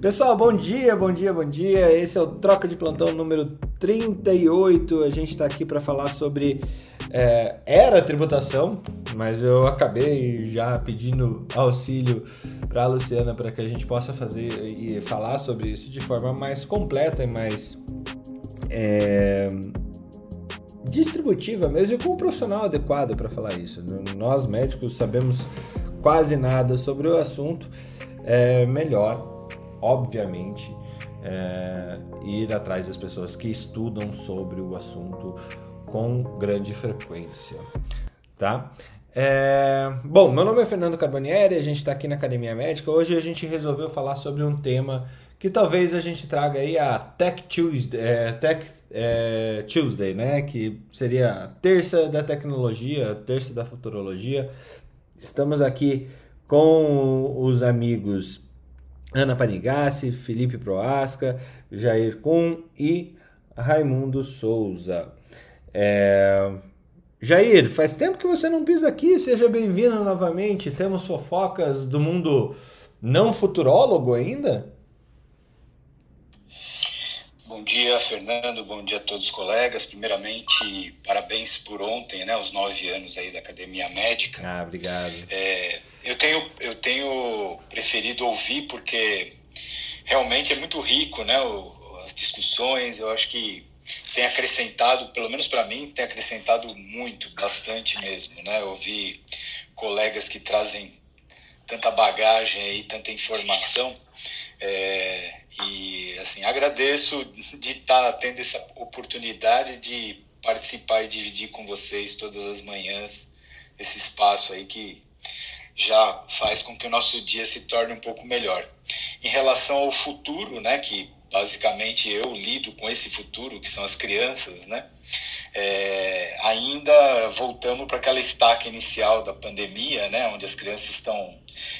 Pessoal, bom dia, bom dia, bom dia. Esse é o Troca de Plantão número 38. A gente está aqui para falar sobre. É, era tributação, mas eu acabei já pedindo auxílio para a Luciana para que a gente possa fazer e falar sobre isso de forma mais completa e mais. É, distributiva mesmo e com um profissional adequado para falar isso. Nós médicos sabemos quase nada sobre o assunto. É melhor obviamente, é, ir atrás das pessoas que estudam sobre o assunto com grande frequência, tá? É, bom, meu nome é Fernando Carbonieri, a gente está aqui na Academia Médica. Hoje a gente resolveu falar sobre um tema que talvez a gente traga aí a Tech Tuesday, é, Tech é, Tuesday, né? Que seria a terça da tecnologia, terça da futurologia. Estamos aqui com os amigos Ana Panigassi, Felipe Proasca, Jair Kuhn e Raimundo Souza. É... Jair, faz tempo que você não pisa aqui, seja bem-vindo novamente. Temos fofocas do mundo não futurólogo ainda? Bom dia, Fernando. Bom dia a todos os colegas. Primeiramente, parabéns por ontem, né? Os nove anos aí da Academia Médica. Ah, obrigado. É, eu tenho, eu tenho preferido ouvir porque realmente é muito rico, né? O, as discussões. Eu acho que tem acrescentado, pelo menos para mim, tem acrescentado muito, bastante mesmo, né? Ouvir colegas que trazem tanta bagagem aí, tanta informação. É, e assim, agradeço de estar tá tendo essa oportunidade de participar e dividir com vocês todas as manhãs esse espaço aí que já faz com que o nosso dia se torne um pouco melhor. Em relação ao futuro, né, que basicamente eu lido com esse futuro, que são as crianças, né, é, ainda voltamos para aquela estaca inicial da pandemia, né, onde as crianças estão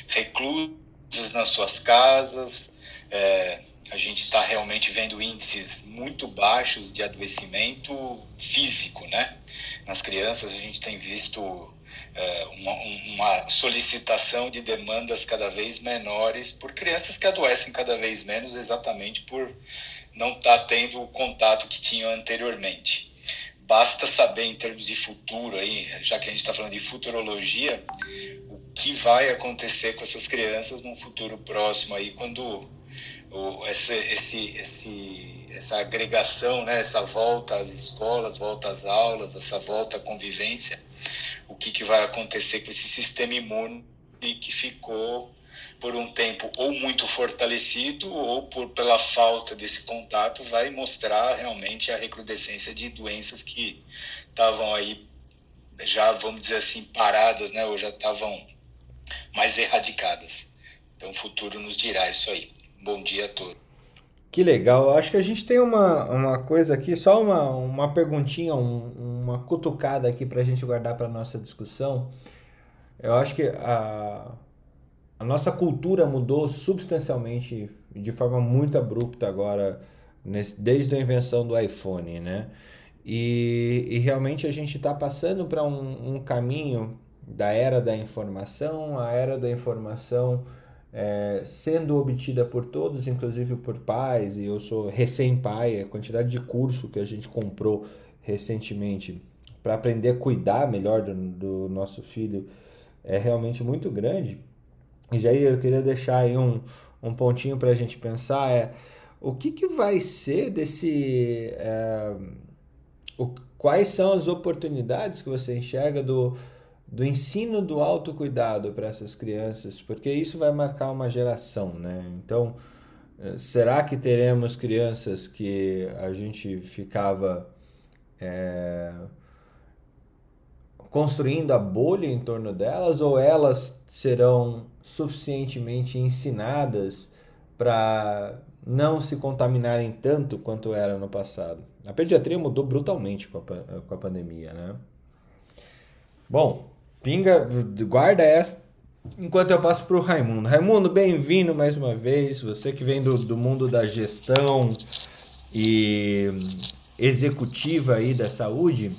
reclusas nas suas casas, é, a gente está realmente vendo índices muito baixos de adoecimento físico, né? Nas crianças a gente tem visto uma, uma, solicitação de demandas cada vez menores por crianças que adoecem cada vez menos exatamente por não estar tá tendo o contato que tinham anteriormente. Basta saber em termos de futuro aí, já que a gente está falando de futurologia, o que vai acontecer com essas crianças num futuro próximo aí, quando o, esse, esse, esse, essa agregação, né, essa volta às escolas, volta às aulas, essa volta à convivência, o que, que vai acontecer com esse sistema imune que ficou por um tempo ou muito fortalecido ou por pela falta desse contato vai mostrar realmente a recrudescência de doenças que estavam aí já vamos dizer assim paradas, né, ou já estavam mais erradicadas. Então o futuro nos dirá isso aí. Bom dia a todos. Que legal. Acho que a gente tem uma, uma coisa aqui, só uma, uma perguntinha, um, uma cutucada aqui para a gente guardar para nossa discussão. Eu acho que a, a nossa cultura mudou substancialmente, de forma muito abrupta agora, nesse, desde a invenção do iPhone, né? E, e realmente a gente está passando para um, um caminho da era da informação, a era da informação é, sendo obtida por todos, inclusive por pais, e eu sou recém-pai, a quantidade de curso que a gente comprou recentemente para aprender a cuidar melhor do, do, nosso filho é realmente muito grande. E já eu queria deixar aí um, um pontinho para a gente pensar é o que, que vai ser desse é, o, quais são as oportunidades que você enxerga do do ensino do autocuidado para essas crianças, porque isso vai marcar uma geração, né? Então, eh, será que teremos crianças que a gente ficava é, construindo a bolha em torno delas, ou elas serão suficientemente ensinadas para não se contaminarem tanto quanto era no passado? A pediatria mudou brutalmente com a, com a pandemia, né? Bom, Pinga, guarda essa enquanto eu passo para o Raimundo. Raimundo, bem-vindo mais uma vez. Você que vem do, do mundo da gestão e executiva aí da saúde.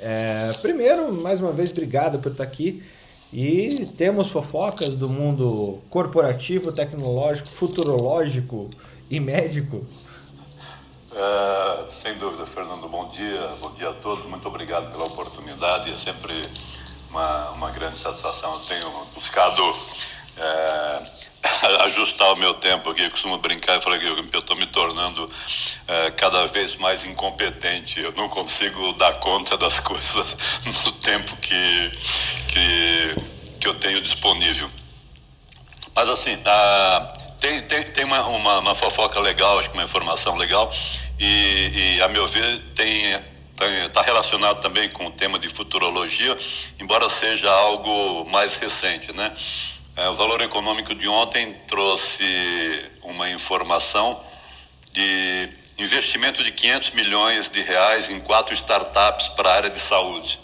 É, primeiro, mais uma vez, obrigado por estar aqui. E temos fofocas do mundo corporativo, tecnológico, futurológico e médico. É, sem dúvida, Fernando, bom dia, bom dia a todos, muito obrigado pela oportunidade, é sempre uma, uma grande satisfação. Eu tenho buscado é, ajustar o meu tempo aqui, eu costumo brincar e falar que eu estou me tornando é, cada vez mais incompetente. Eu não consigo dar conta das coisas no tempo que, que, que eu tenho disponível. Mas assim, a, tem, tem, tem uma, uma, uma, fofoca legal, acho que uma informação legal, e, e a meu ver tem está relacionado também com o tema de futurologia, embora seja algo mais recente, né? É, o valor econômico de ontem trouxe uma informação de investimento de 500 milhões de reais em quatro startups para a área de saúde.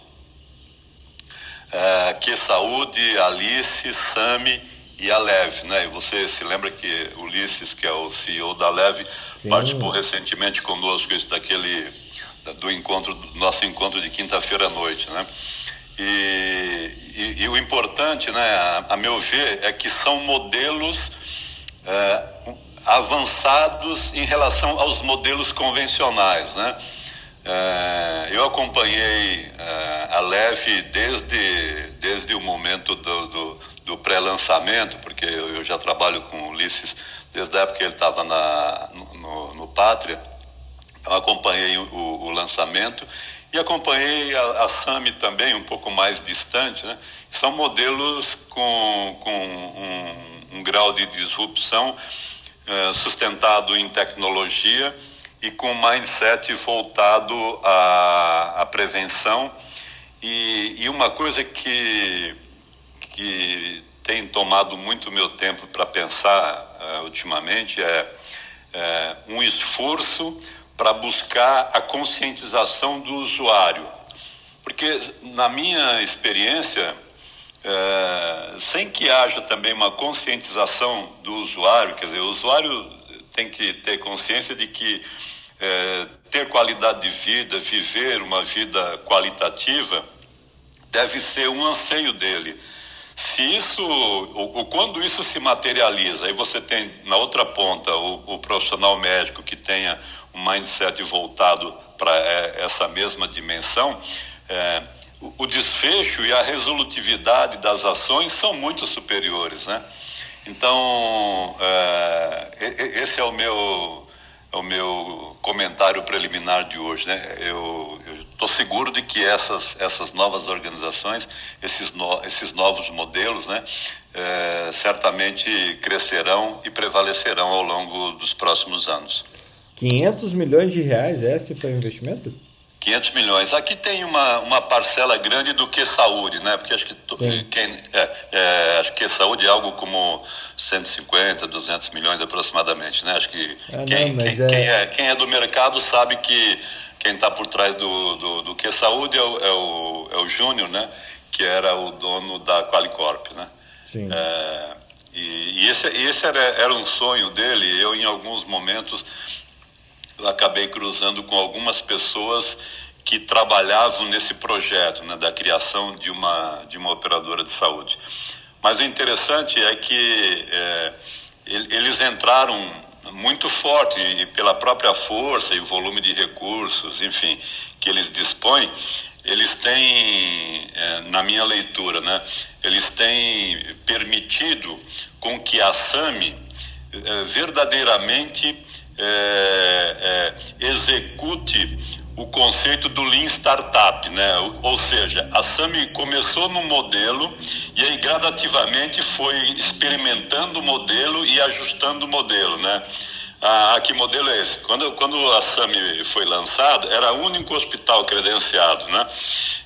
É, que Saúde, Alice, Sami e a Leve, né? E você se lembra que Ulisses, que é o CEO da Leve, Sim. participou recentemente conosco daquele do encontro do nosso encontro de quinta-feira à noite, né? E, e, e, o importante, né, a, a, meu ver, é que são modelos é, avançados em relação aos modelos convencionais, né? É, eu acompanhei é, a Leve desde, desde o momento do, do, do pré-lançamento, porque eu, eu, já trabalho com o Ulisses desde a época que ele estava no, no, Pátria. Eu acompanhei o, o lançamento e acompanhei a, a SAMI também, um pouco mais distante. Né? São modelos com, com um, um grau de disrupção eh, sustentado em tecnologia e com mindset voltado à, à prevenção. E, e, uma coisa que, que tem tomado muito meu tempo para pensar uh, ultimamente é, é um esforço para buscar a conscientização do usuário. Porque, na minha experiência, é, sem que haja também uma conscientização do usuário, quer dizer, o usuário tem que ter consciência de que é, ter qualidade de vida, viver uma vida qualitativa, deve ser um anseio dele. Se isso, ou, ou, quando isso se materializa, aí você tem na outra ponta o, o profissional médico que tenha um mindset voltado para é, essa mesma dimensão, é, o, desfecho e a resolutividade das ações são muito superiores, né? Então, é, esse é o meu é o meu comentário preliminar de hoje, né? Eu estou seguro de que essas essas novas organizações, esses no, esses novos modelos, né? É, certamente crescerão e prevalecerão ao longo dos próximos anos. 500 milhões de reais, esse foi o investimento? 500 milhões. Aqui tem uma, uma parcela grande do que saúde, né? Porque acho que quem, é, é, acho que saúde é algo como 150, 200 milhões aproximadamente, né? Acho que ah, quem, não, quem, é... Quem, é, quem é do mercado sabe que quem está por trás do, do, do que saúde é o, é o, é o Júnior, né? Que era o dono da Qualicorp, né? Sim. É, e, e, esse, esse era, era um sonho dele. Eu, em alguns momentos, eu acabei cruzando com algumas pessoas que trabalhavam nesse projeto né, da criação de uma, de uma operadora de saúde. Mas o interessante é que é, eles entraram muito forte e pela própria força e volume de recursos, enfim, que eles dispõem, eles têm, é, na minha leitura, né, eles têm permitido com que a SAMI é, verdadeiramente é, é, execute o conceito do Lean Startup, né? Ou seja, a SAMI começou no modelo e aí gradativamente foi experimentando o modelo e ajustando o modelo, né? Ah, que modelo é esse? Quando, quando a SAMI foi lançada, era o único hospital credenciado, né?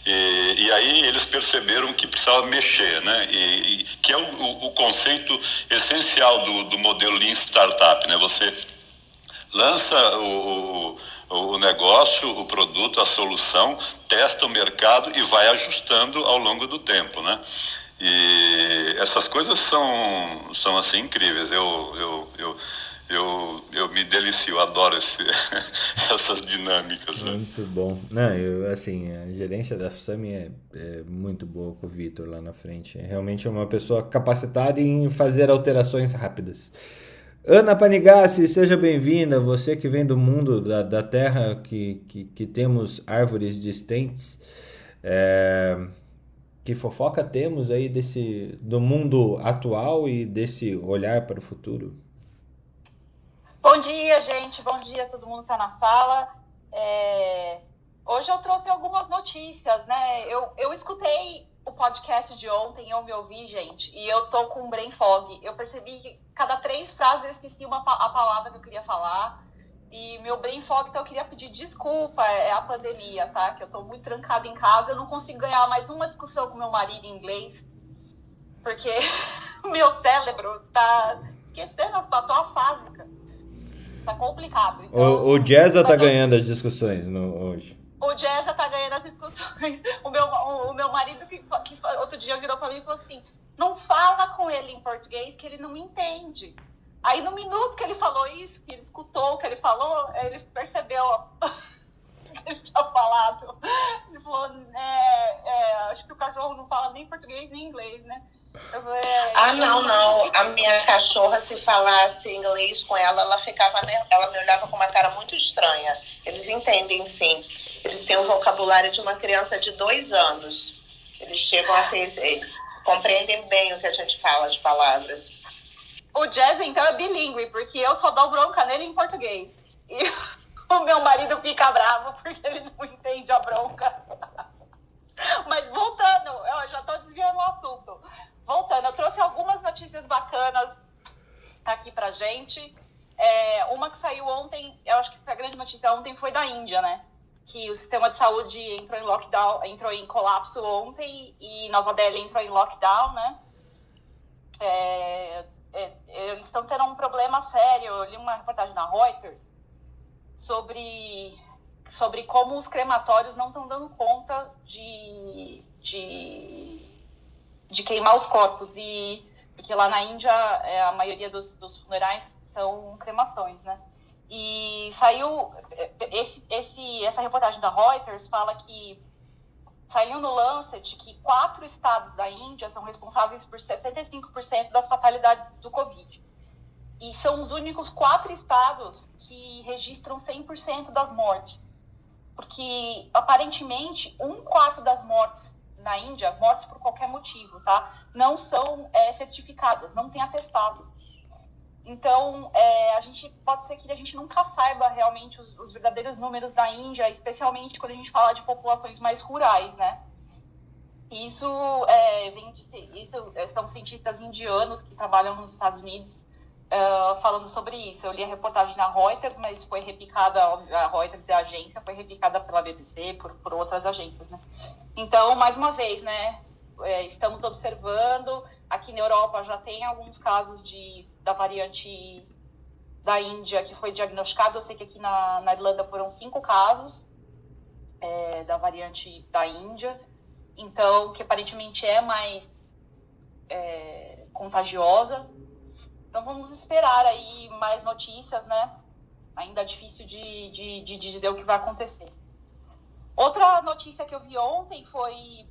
E, e aí eles perceberam que precisava mexer, né? E, e que é o, o, o, conceito essencial do, do modelo Lean Startup, né? Você lança o, o, o negócio, o produto, a solução, testa o mercado e vai ajustando ao longo do tempo, né? E essas coisas são, são assim incríveis. Eu, eu, eu, eu, eu me delicio, adoro esse, essas dinâmicas. Né? Muito bom. Não, eu, assim, a gerência da FSAMI é, é muito boa com o Vitor lá na frente. É realmente uma pessoa capacitada em fazer alterações rápidas. Ana Panigassi, seja bem-vinda. Você que vem do mundo da, da Terra, que, que, que temos árvores distentes. É, que fofoca temos aí desse, do mundo atual e desse olhar para o futuro? Bom dia, gente. Bom dia todo mundo está na sala. É... Hoje eu trouxe algumas notícias, né? Eu, eu escutei o podcast de ontem, eu me ouvi, gente, e eu tô com um brain fog. Eu percebi que cada três frases eu esqueci uma, a palavra que eu queria falar. E meu brain fog, então eu queria pedir desculpa, é, é a pandemia, tá? Que eu tô muito trancada em casa, eu não consigo ganhar mais uma discussão com meu marido em inglês, porque meu cérebro tá esquecendo as palavras fásica tá complicado. Então, o, o Jazza tá ganhando as discussões no, hoje. O Jazza tá ganhando as discussões. O meu, o, o meu marido que, que outro dia virou pra mim e falou assim: não fala com ele em português que ele não entende. Aí no minuto que ele falou isso, que ele escutou o que ele falou, ele percebeu que ele tinha falado. Ele falou, é, é, acho que o cachorro não fala nem português nem inglês, né? Ah, não, não. A minha cachorra, se falasse inglês com ela, ela ficava, ela me olhava com uma cara muito estranha. Eles entendem sim. Eles têm o vocabulário de uma criança de dois anos. Eles chegam a ter, eles compreendem bem o que a gente fala, as palavras. O Jazz, então, é bilíngue, porque eu só dou bronca nele em português. E o meu marido fica bravo porque ele não entende a bronca. Mas voltando, eu já estou desviando o assunto voltando, eu trouxe algumas notícias bacanas aqui pra gente. É, uma que saiu ontem, eu acho que a grande notícia ontem foi da Índia, né? Que o sistema de saúde entrou em lockdown, entrou em colapso ontem e Nova Delhi entrou em lockdown, né? É, é, eles estão tendo um problema sério. Eu li uma reportagem na Reuters sobre, sobre como os crematórios não estão dando conta de, de de queimar os corpos. E porque lá na Índia é, a maioria dos, dos funerais são cremações, né? E saiu esse, esse, essa reportagem da Reuters fala que saiu no Lancet que quatro estados da Índia são responsáveis por 65% das fatalidades do Covid. E são os únicos quatro estados que registram 100% das mortes. Porque, aparentemente, um quarto das mortes na Índia, mortes por qualquer motivo, tá? Não são é, certificadas, não tem atestado. Então, é, a gente pode ser que a gente nunca saiba realmente os, os, verdadeiros números da Índia, especialmente quando a gente fala de populações mais rurais, né? Isso, é, vem de, isso são cientistas indianos que trabalham nos Estados Unidos uh, falando sobre isso. Eu li a reportagem na Reuters, mas foi replicada, a Reuters é a agência, foi replicada pela BBC, por, por outras agências, né? Então, mais uma vez, né, é, estamos observando, aqui na Europa já tem alguns casos de, da variante da Índia que foi diagnosticado, eu sei que aqui na, na Irlanda foram cinco casos é, da variante da Índia, então, que aparentemente é mais é, contagiosa. Então, vamos esperar aí mais notícias, né? Ainda difícil de, de, de dizer o que vai acontecer. Outra notícia que eu vi ontem foi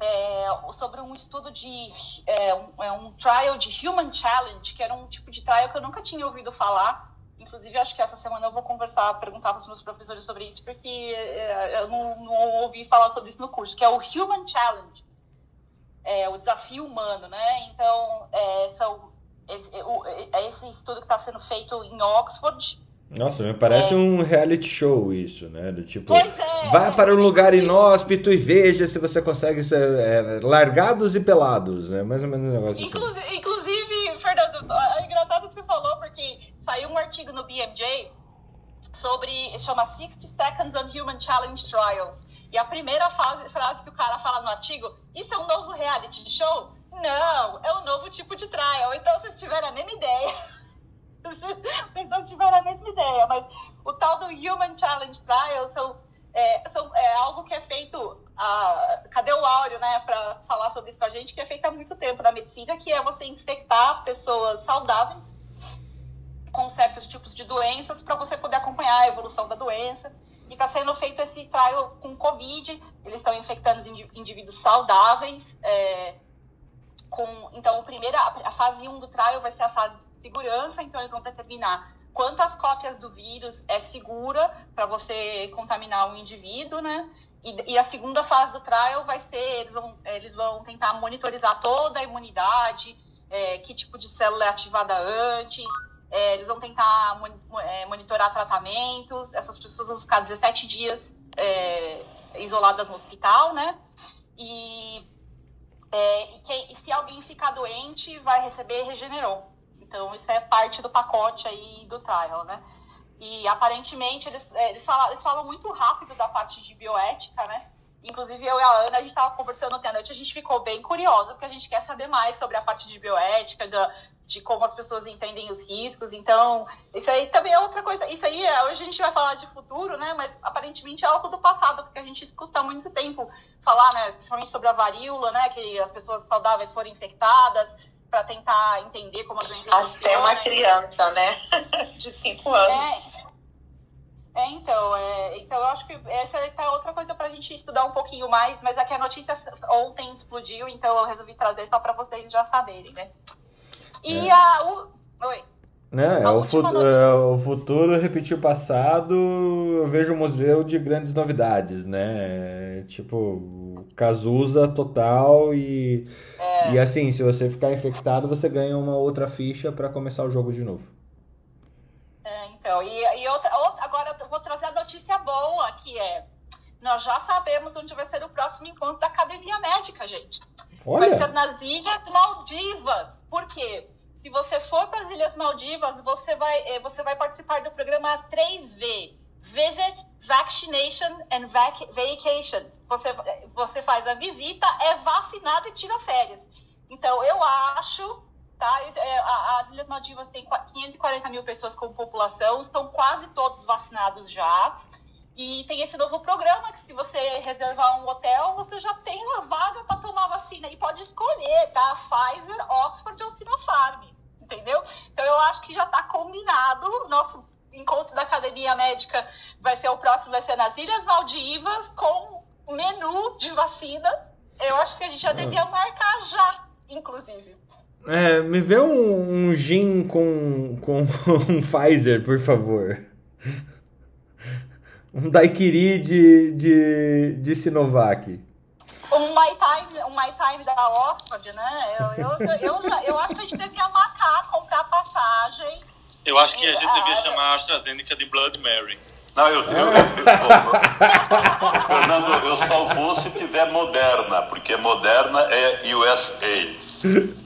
é, sobre um estudo de é, um, é, um, trial de Human Challenge, que era um tipo de trial que eu nunca tinha ouvido falar. Inclusive, acho que essa semana eu vou conversar, perguntar para os meus professores sobre isso, porque é, eu não, não, ouvi falar sobre isso no curso, que é o Human Challenge, é, o desafio humano, né? Então, é, são, esse, esse estudo que está sendo feito em Oxford, nossa, me parece é. um reality show isso, né? Do tipo, é, vá para um lugar inóspito e veja se você consegue ser é, largados e pelados, né? Mais ou menos um negócio inclusive, assim. Inclusive, Fernando, é engraçado que você falou, porque saiu um artigo no BMJ sobre, chama 60 Seconds on Human Challenge Trials. E a primeira frase, frase que o cara fala no artigo, isso é um novo reality show? Não, é um novo tipo de trial. Então, vocês tiveram a mesma ideia as pessoas tiveram a mesma ideia, mas o tal do Human Challenge Trial são, é, são, é algo que é feito. A, cadê o Áureo, né, para falar sobre isso com a gente? Que é feito há muito tempo na medicina, que é você infectar pessoas saudáveis com certos tipos de doenças para você poder acompanhar a evolução da doença. E está sendo feito esse trial com Covid, eles estão infectando os indivíduos saudáveis. É, com, então, a, primeira, a fase 1 do trial vai ser a fase segurança, então eles vão determinar quantas cópias do vírus é segura para você contaminar um indivíduo, né? E, e, a segunda fase do trial vai ser, eles vão, eles vão tentar monitorizar toda a imunidade, é, que tipo de célula é ativada antes, é, eles vão tentar é, monitorar tratamentos, essas pessoas vão ficar 17 dias é, isoladas no hospital, né? E, é, e, e, se alguém ficar doente, vai receber Regeneron. Então, isso é parte do pacote aí do trial, né? E aparentemente eles, é, eles, falam, eles falam muito rápido da parte de bioética, né? Inclusive, eu e a Ana, a gente estava conversando ontem à noite, a gente ficou bem curiosa, porque a gente quer saber mais sobre a parte de bioética, da, de como as pessoas entendem os riscos. Então, isso aí também é outra coisa. Isso aí, é, hoje a gente vai falar de futuro, né? Mas aparentemente é algo do passado, porque a gente escuta há muito tempo falar, né? Principalmente sobre a varíola, né? Que as pessoas saudáveis foram infectadas para tentar entender como a doença Até uma criança, né? De cinco anos. É, é, então, é, então eu acho que essa é outra coisa para a gente estudar um pouquinho mais, mas aqui a notícia ontem explodiu, então eu resolvi trazer só para vocês já saberem, né? E é. a. O, oi. Né? É, o, futuro, é, o futuro repetir o passado, eu vejo um museu de grandes novidades, né? Tipo, Cazuza total e. É. E assim, se você ficar infectado, você ganha uma outra ficha para começar o jogo de novo. É, então, e, e outra, outra, agora eu vou trazer a notícia boa, que é nós já sabemos onde vai ser o próximo encontro da Academia Médica, gente. Olha. Vai ser nas Ilhas Maldivas. Por quê? Se você for para as Ilhas Maldivas, você vai, eh, você vai participar do programa 3V. Visit, Vaccination and vac Vacations. Você, você faz a visita, é vacinado e tira férias. Então, eu acho Tá? É, as Ilhas Maldivas têm 540 mil pessoas como população, estão quase todos vacinados já. E tem esse novo programa que se você reservar um hotel, você já tem uma vaga para tomar vacina e pode escolher, tá? Pfizer, Oxford ou Sinopharm, entendeu? Então eu acho que já está combinado. Nosso encontro da academia médica vai ser o próximo, vai ser nas Ilhas Maldivas com menu de vacina. Eu acho que a gente já devia marcar já, inclusive. É, me vê um, um gin com, com um Pfizer, por favor. Um daiquiri de, de, de Sinovac. Um My Time, um My Time da Oxford, né? Eu, eu, eu, já, eu acho que a gente devia matar, comprar passagem. Eu acho que a gente devia chamar a AstraZeneca de Blood Mary. Não, eu, eu, eu, eu, Fernando, eu só vou se tiver Moderna, porque Moderna é USA.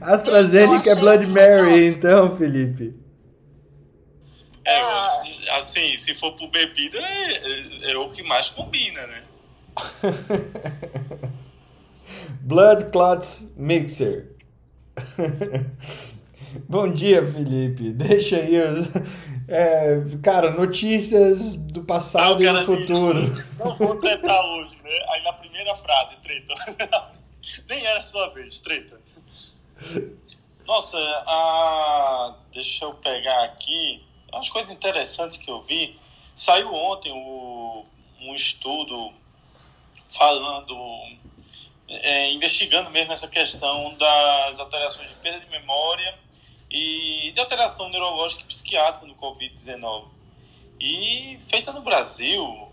AstraZeneca é Blood Mary, então, Felipe. É, assim, se for por bebida, é, é, é o que mais combina, né? Blood Clots Mixer. Bom dia, Felipe. Deixa aí. É, cara, notícias do passado e do futuro. Não vou tretar hoje, né? Aí na primeira frase, treta. Nem era a sua vez, treta. Nossa, a... deixa eu pegar aqui. Umas coisas interessantes que eu vi. Saiu ontem o... um estudo falando, é, investigando mesmo essa questão das alterações de perda de memória e de alteração neurológica e psiquiátrica no Covid-19. E feita no Brasil,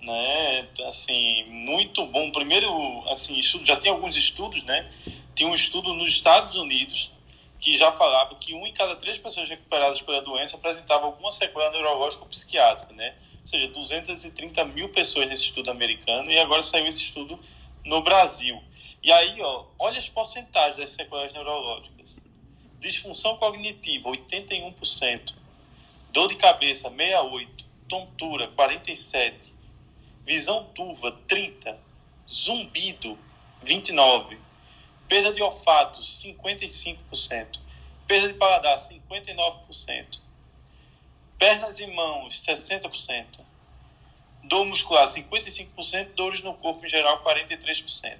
né? Assim, muito bom. Primeiro, assim, estudo, já tem alguns estudos, né? Tem um estudo nos Estados Unidos que já falava que um em cada três pessoas recuperadas pela doença apresentava alguma sequela neurológica ou psiquiátrica, né? Ou seja, 230 mil pessoas nesse estudo americano e agora saiu esse estudo no Brasil. E aí, ó, olha as porcentagens das sequelas neurológicas. Disfunção cognitiva, 81%. Dor de cabeça, 68%. Tontura, 47%. Visão turva, 30%. Zumbido, 29%. Perda de olfato, 55%. Perda de paladar, 59%. Pernas e mãos, 60%. Dor muscular, 55%. Dores no corpo em geral, 43%.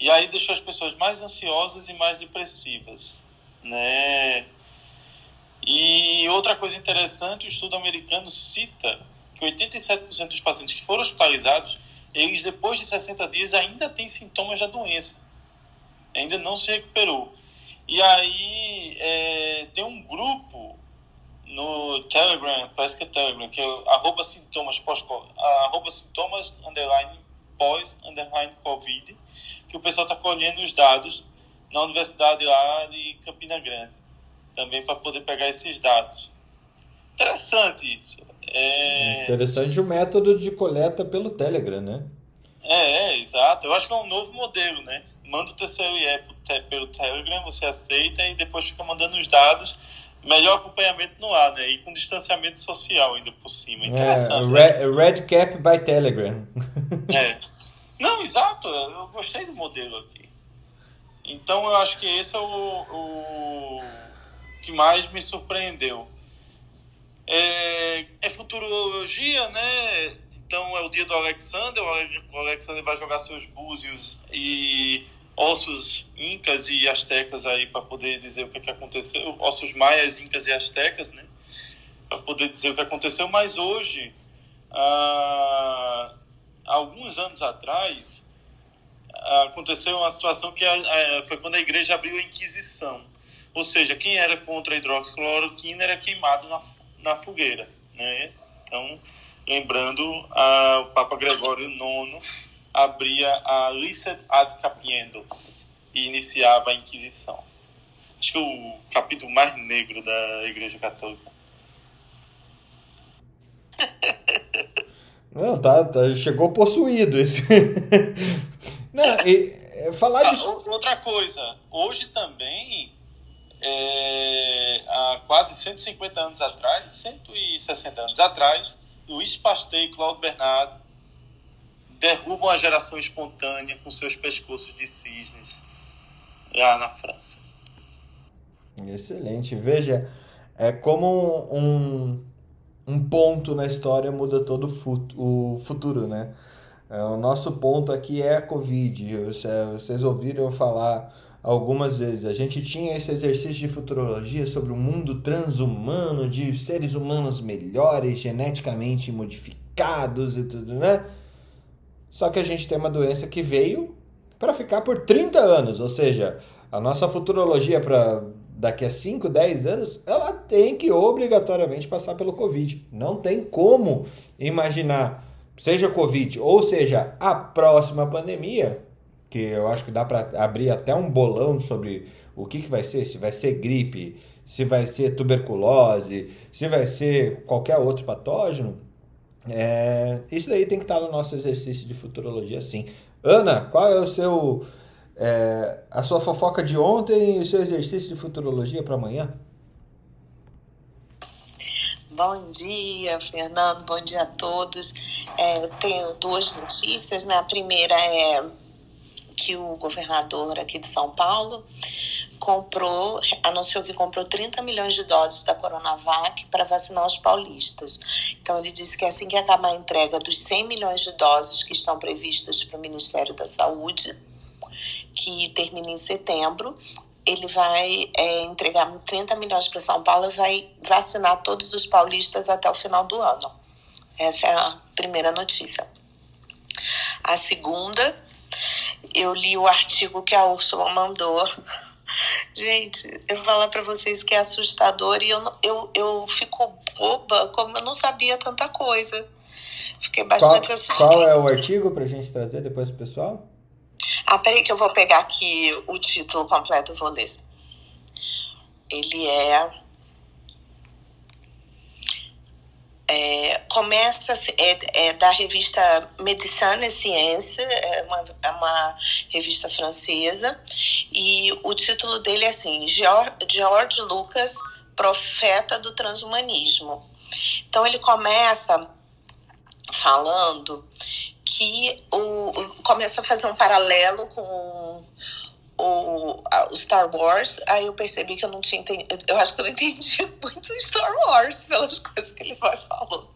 E aí deixou as pessoas mais ansiosas e mais depressivas, né? E outra coisa interessante, o estudo americano cita que 87% dos pacientes que foram hospitalizados, eles depois de 60 dias ainda têm sintomas da doença, ainda não se recuperou. E aí é, tem um grupo no Telegram, parece que é Telegram, que é arroba sintomas pós arroba sintomas underline pós underline Covid, que o pessoal está colhendo os dados na universidade lá de Campina Grande, também para poder pegar esses dados. Interessante isso. É... Interessante o método de coleta pelo Telegram, né? É, é, exato. Eu acho que é um novo modelo, né? Manda o TCLE pelo Telegram, você aceita e depois fica mandando os dados. Melhor acompanhamento no ar, né? E com distanciamento social ainda por cima. É, Interessante. É, red, red Cap by Telegram. É. Não, exato. Eu gostei do modelo aqui. Então eu acho que esse é o, o que mais me surpreendeu. É, é futurologia, né? Então é o dia do Alexander. O Alexander vai jogar seus búzios e ossos incas e astecas aí para poder dizer o que, que aconteceu. Ossos maias, incas e astecas, né? Para poder dizer o que aconteceu. Mas hoje, ah, alguns anos atrás, aconteceu uma situação que foi quando a igreja abriu a Inquisição. Ou seja, quem era contra a hidroxicloroquina era queimado na, na fogueira. Né? Então, lembrando, a, o Papa Gregório IX abria a Licet ad Capiendos e iniciava a Inquisição. Acho que é o capítulo mais negro da Igreja Católica. Não, tá, tá chegou possuído esse. Não, e, é, falar de... Ah, outra coisa, hoje também, é, há quase 150 anos atrás, 160 anos atrás, Luiz Pasteur e Claude Bernard derrubam a geração espontânea com seus pescoços de cisnes lá na França. Excelente. Veja, é como um, um ponto na história muda todo o futuro, né? É, o nosso ponto aqui é a Covid. Vocês ouviram falar algumas vezes. A gente tinha esse exercício de futurologia sobre o um mundo transhumano, de seres humanos melhores, geneticamente modificados e tudo, né? Só que a gente tem uma doença que veio para ficar por 30 anos, ou seja, a nossa futurologia para daqui a 5, 10 anos, ela tem que obrigatoriamente passar pelo Covid. Não tem como imaginar, seja Covid ou seja a próxima pandemia, que eu acho que dá para abrir até um bolão sobre o que, que vai ser, se vai ser gripe, se vai ser tuberculose, se vai ser qualquer outro patógeno. É, isso daí tem que estar no nosso exercício de futurologia, sim. Ana, qual é o seu é, a sua fofoca de ontem e o seu exercício de futurologia para amanhã? Bom dia, Fernando. Bom dia a todos. É, tenho duas notícias. Né? A primeira é que o governador aqui de São Paulo comprou, anunciou que comprou 30 milhões de doses da Coronavac para vacinar os paulistas. Então ele disse que assim que acabar a entrega dos 100 milhões de doses que estão previstas para o Ministério da Saúde, que termina em setembro. Ele vai é, entregar 30 milhões para São Paulo e vai vacinar todos os paulistas até o final do ano. Essa é a primeira notícia. A segunda, eu li o artigo que a Úrsula mandou. Gente, eu vou falar para vocês que é assustador e eu, eu, eu fico boba, como eu não sabia tanta coisa. Fiquei bastante qual, assustada. Qual é o artigo para a gente trazer depois pro pessoal? Ah, peraí que eu vou pegar aqui o título completo, vou ler. Ele é, é começa é, é, da revista Medicina e Ciência, é uma, é uma revista francesa, e o título dele é assim: George Lucas, profeta do transhumanismo. Então ele começa falando que o, começa a fazer um paralelo com o, Star Wars, aí eu percebi que eu não tinha entendido. Eu acho que eu não entendi muito Star Wars pelas coisas que ele vai falando.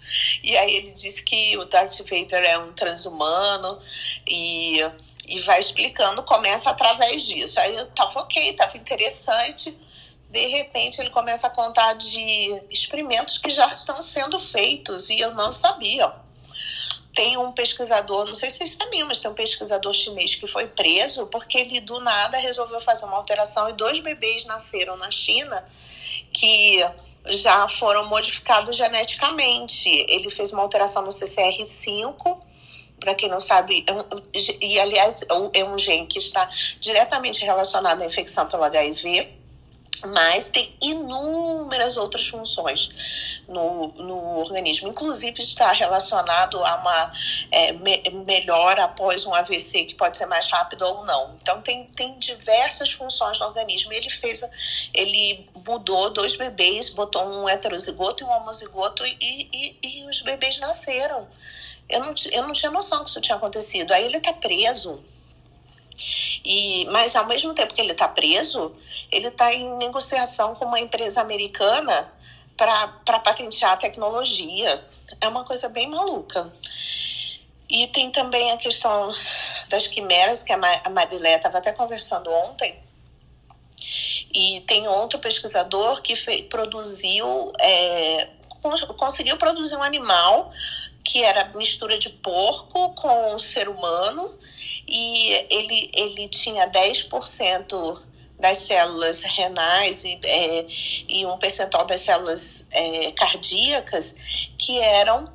E aí ele disse que o Darth Vader é um transhumano e, e vai explicando, começa através disso. Aí eu tava ok, tava interessante. De repente ele começa a contar de experimentos que já estão sendo feitos e eu não sabia tem um pesquisador, não sei se vocês sabiam, mas tem um pesquisador chinês que foi preso porque ele do nada resolveu fazer uma alteração e dois bebês nasceram na China que já foram modificados geneticamente. Ele fez uma alteração no CCR5, para quem não sabe, é e aliás é um gene que está diretamente relacionado à infecção pelo HIV mas tem inúmeras outras funções no, no organismo, inclusive está relacionado a uma é, me, melhora após um AVC, que pode ser mais rápido ou não. Então, tem, tem diversas funções no organismo. Ele fez, ele mudou dois bebês, botou um heterozigoto e um homozigoto, e, e, e os bebês nasceram. Eu não, eu não tinha noção que isso tinha acontecido. Aí ele está preso e, mas ao mesmo tempo que ele está preso, ele está em negociação com uma empresa americana para patentear a tecnologia. É uma coisa bem maluca. E tem também a questão das quimeras, que a Marilé estava até conversando ontem. E tem outro pesquisador que fez, produziu, é, conseguiu produzir um animal que era mistura de porco com ser humano e ele, ele tinha 10% das células renais e, é, e um percentual das células é, cardíacas que eram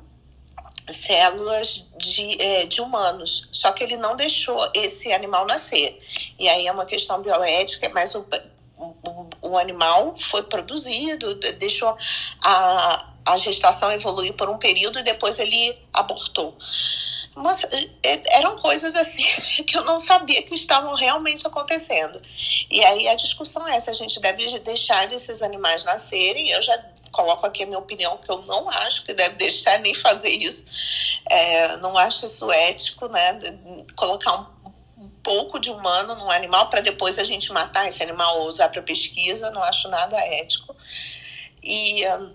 células de, é, de humanos. Só que ele não deixou esse animal nascer. E aí é uma questão bioética, mas o, o, o animal foi produzido, deixou a, a gestação evoluir por um período e depois ele abortou. Mas, é, eram coisas assim que eu não sabia que estavam realmente acontecendo. E aí a discussão é se a gente deve deixar esses animais nascerem. Eu já coloco aqui a minha opinião que eu não acho que deve deixar nem fazer isso. É, não acho isso ético, né? Colocar um um pouco de humano num animal para depois a gente matar esse animal ou usar para pesquisa, não acho nada ético. E um,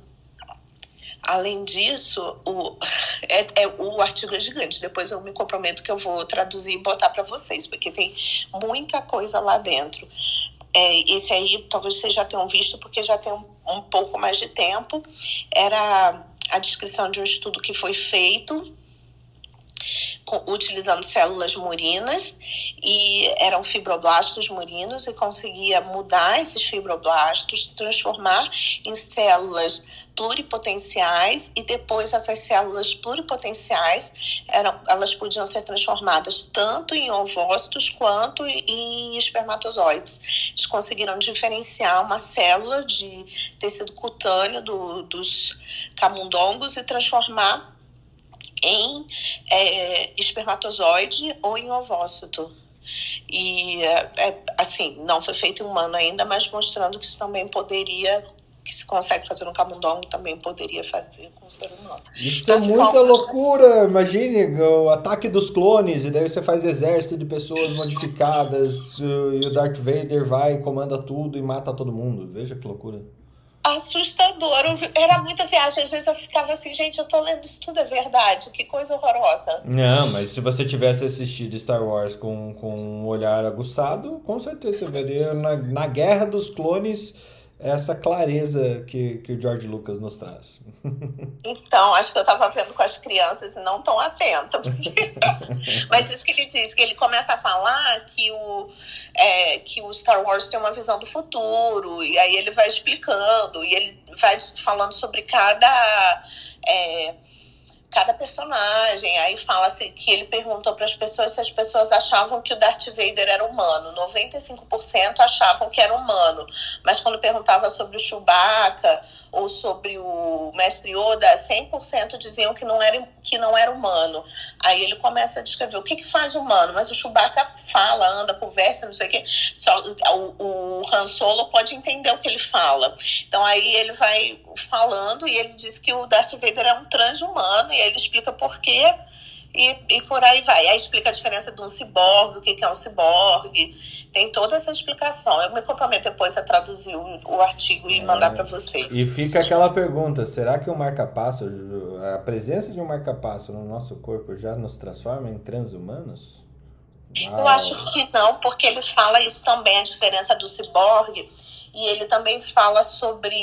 Além disso, o, é, é, o artigo é gigante. Depois eu me comprometo que eu vou traduzir e botar para vocês, porque tem muita coisa lá dentro. É, esse aí talvez vocês já tenham visto, porque já tem um, um pouco mais de tempo. Era a descrição de um estudo que foi feito utilizando células murinas e eram fibroblastos murinos e conseguia mudar esses fibroblastos, transformar em células pluripotenciais e depois essas células pluripotenciais eram, elas podiam ser transformadas tanto em ovócitos quanto em espermatozoides. Eles conseguiram diferenciar uma célula de tecido cutâneo do, dos camundongos e transformar em é, espermatozoide ou em ovócito. E, é, é, assim, não foi feito em humano ainda, mas mostrando que isso também poderia, que se consegue fazer no camundongo, também poderia fazer com o ser humano. Isso então, é muita loucura, imagine o ataque dos clones, e daí você faz exército de pessoas modificadas, e o Darth Vader vai, comanda tudo e mata todo mundo. Veja que loucura assustador. Era muita viagem. Às vezes eu ficava assim, gente, eu tô lendo isso tudo é verdade. Que coisa horrorosa. Não, mas se você tivesse assistido Star Wars com, com um olhar aguçado, com certeza você veria na, na Guerra dos Clones essa clareza que, que o George Lucas nos traz. Então, acho que eu estava vendo com as crianças e não tão atenta. Mas isso que ele diz, que ele começa a falar que o, é, que o Star Wars tem uma visão do futuro, e aí ele vai explicando, e ele vai falando sobre cada. É, cada personagem. Aí fala assim, que ele perguntou para as pessoas se as pessoas achavam que o Darth Vader era humano. 95% achavam que era humano. Mas quando perguntava sobre o Chewbacca ou sobre o Mestre Yoda, 100% diziam que não, era, que não era humano. Aí ele começa a descrever o que, que faz humano, mas o Chewbacca fala, anda, conversa, não sei o quê. Só, o, o Han Solo pode entender o que ele fala. Então aí ele vai falando e ele diz que o Darth Vader é um transhumano e ele explica por quê e, e por aí vai. Aí explica a diferença de um ciborgue, o que é um ciborgue, tem toda essa explicação. Eu me comprometo depois a traduzir o, o artigo e é. mandar para vocês. E fica aquela pergunta: será que o marca-passo, a presença de um marca-passo no nosso corpo já nos transforma em transhumanos? Uau. Eu acho que não, porque ele fala isso também, a diferença do ciborgue e ele também fala sobre.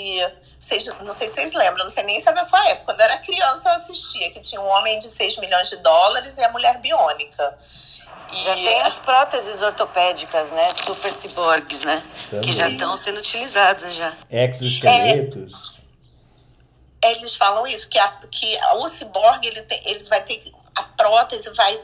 Vocês, não sei se vocês lembram, não sei nem se é da sua época. Quando eu era criança, eu assistia que tinha um homem de 6 milhões de dólares e a mulher biônica. E... Já tem as próteses ortopédicas, né? Super ciborgues, né? Também. Que já estão sendo utilizadas já. Exoesqueletos. É, eles falam isso, que, a, que o ciborgue ele, tem, ele vai ter. A prótese vai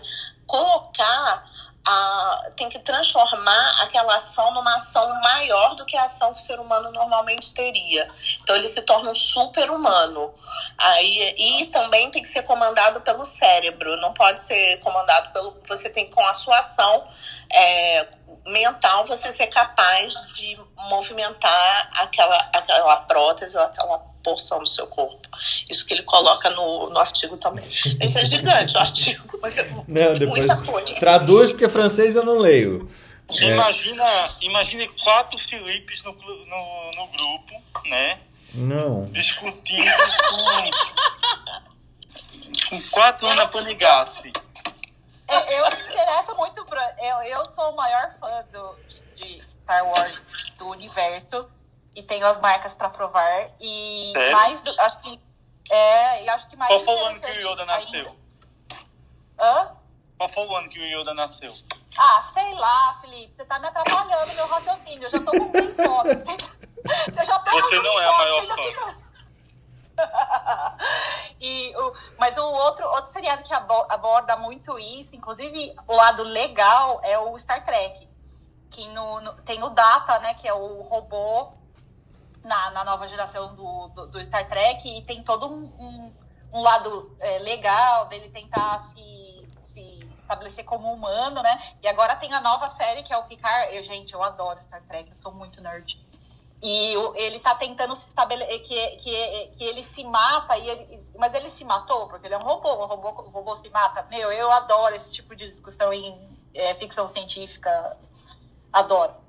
colocar a, tem que transformar aquela ação numa ação maior do que a ação que o ser humano normalmente teria. Então ele se torna um super humano. Aí, e também tem que ser comandado pelo cérebro, não pode ser comandado pelo. Você tem com a sua ação é, mental você ser capaz de movimentar aquela, aquela prótese ou aquela porção do seu corpo. Isso que ele coloca no, no artigo também. Gente, é gigante o artigo, mas é não, depois muita coisa. Traduz, porque francês eu não leio. É. Imagina, imagine quatro Filipes no, no, no grupo, né? Não. Discutindo com, com quatro Ana Panigassi. Eu, eu me interesso muito por. Eu, eu sou o maior fã do, de, de Star Wars do universo e tenho as marcas para provar. E Sério? mais do, acho que. É, e acho que mais. Qual foi o ano que o Yoda nasceu? Hã? Qual foi o ano que o Yoda nasceu? Ah, sei lá, Felipe. Você tá me atrapalhando meu raciocínio. Eu já tô com bem fome. Você, já Você não é a maior fã. e o, mas o outro, outro seriado que aborda muito isso, inclusive o lado legal, é o Star Trek. Que no, no tem o Data, né? Que é o robô na, na nova geração do, do, do, Star Trek e tem todo um, um, um lado é, legal dele tentar se, se, estabelecer como humano, né? E agora tem a nova série que é o Picard. Eu, gente, eu adoro Star Trek, eu sou muito nerd. E ele tá tentando se estabelecer que, que, que ele se mata, e ele, mas ele se matou, porque ele é um robô, o robô, o robô se mata. Meu, eu adoro esse tipo de discussão em é, ficção científica. Adoro.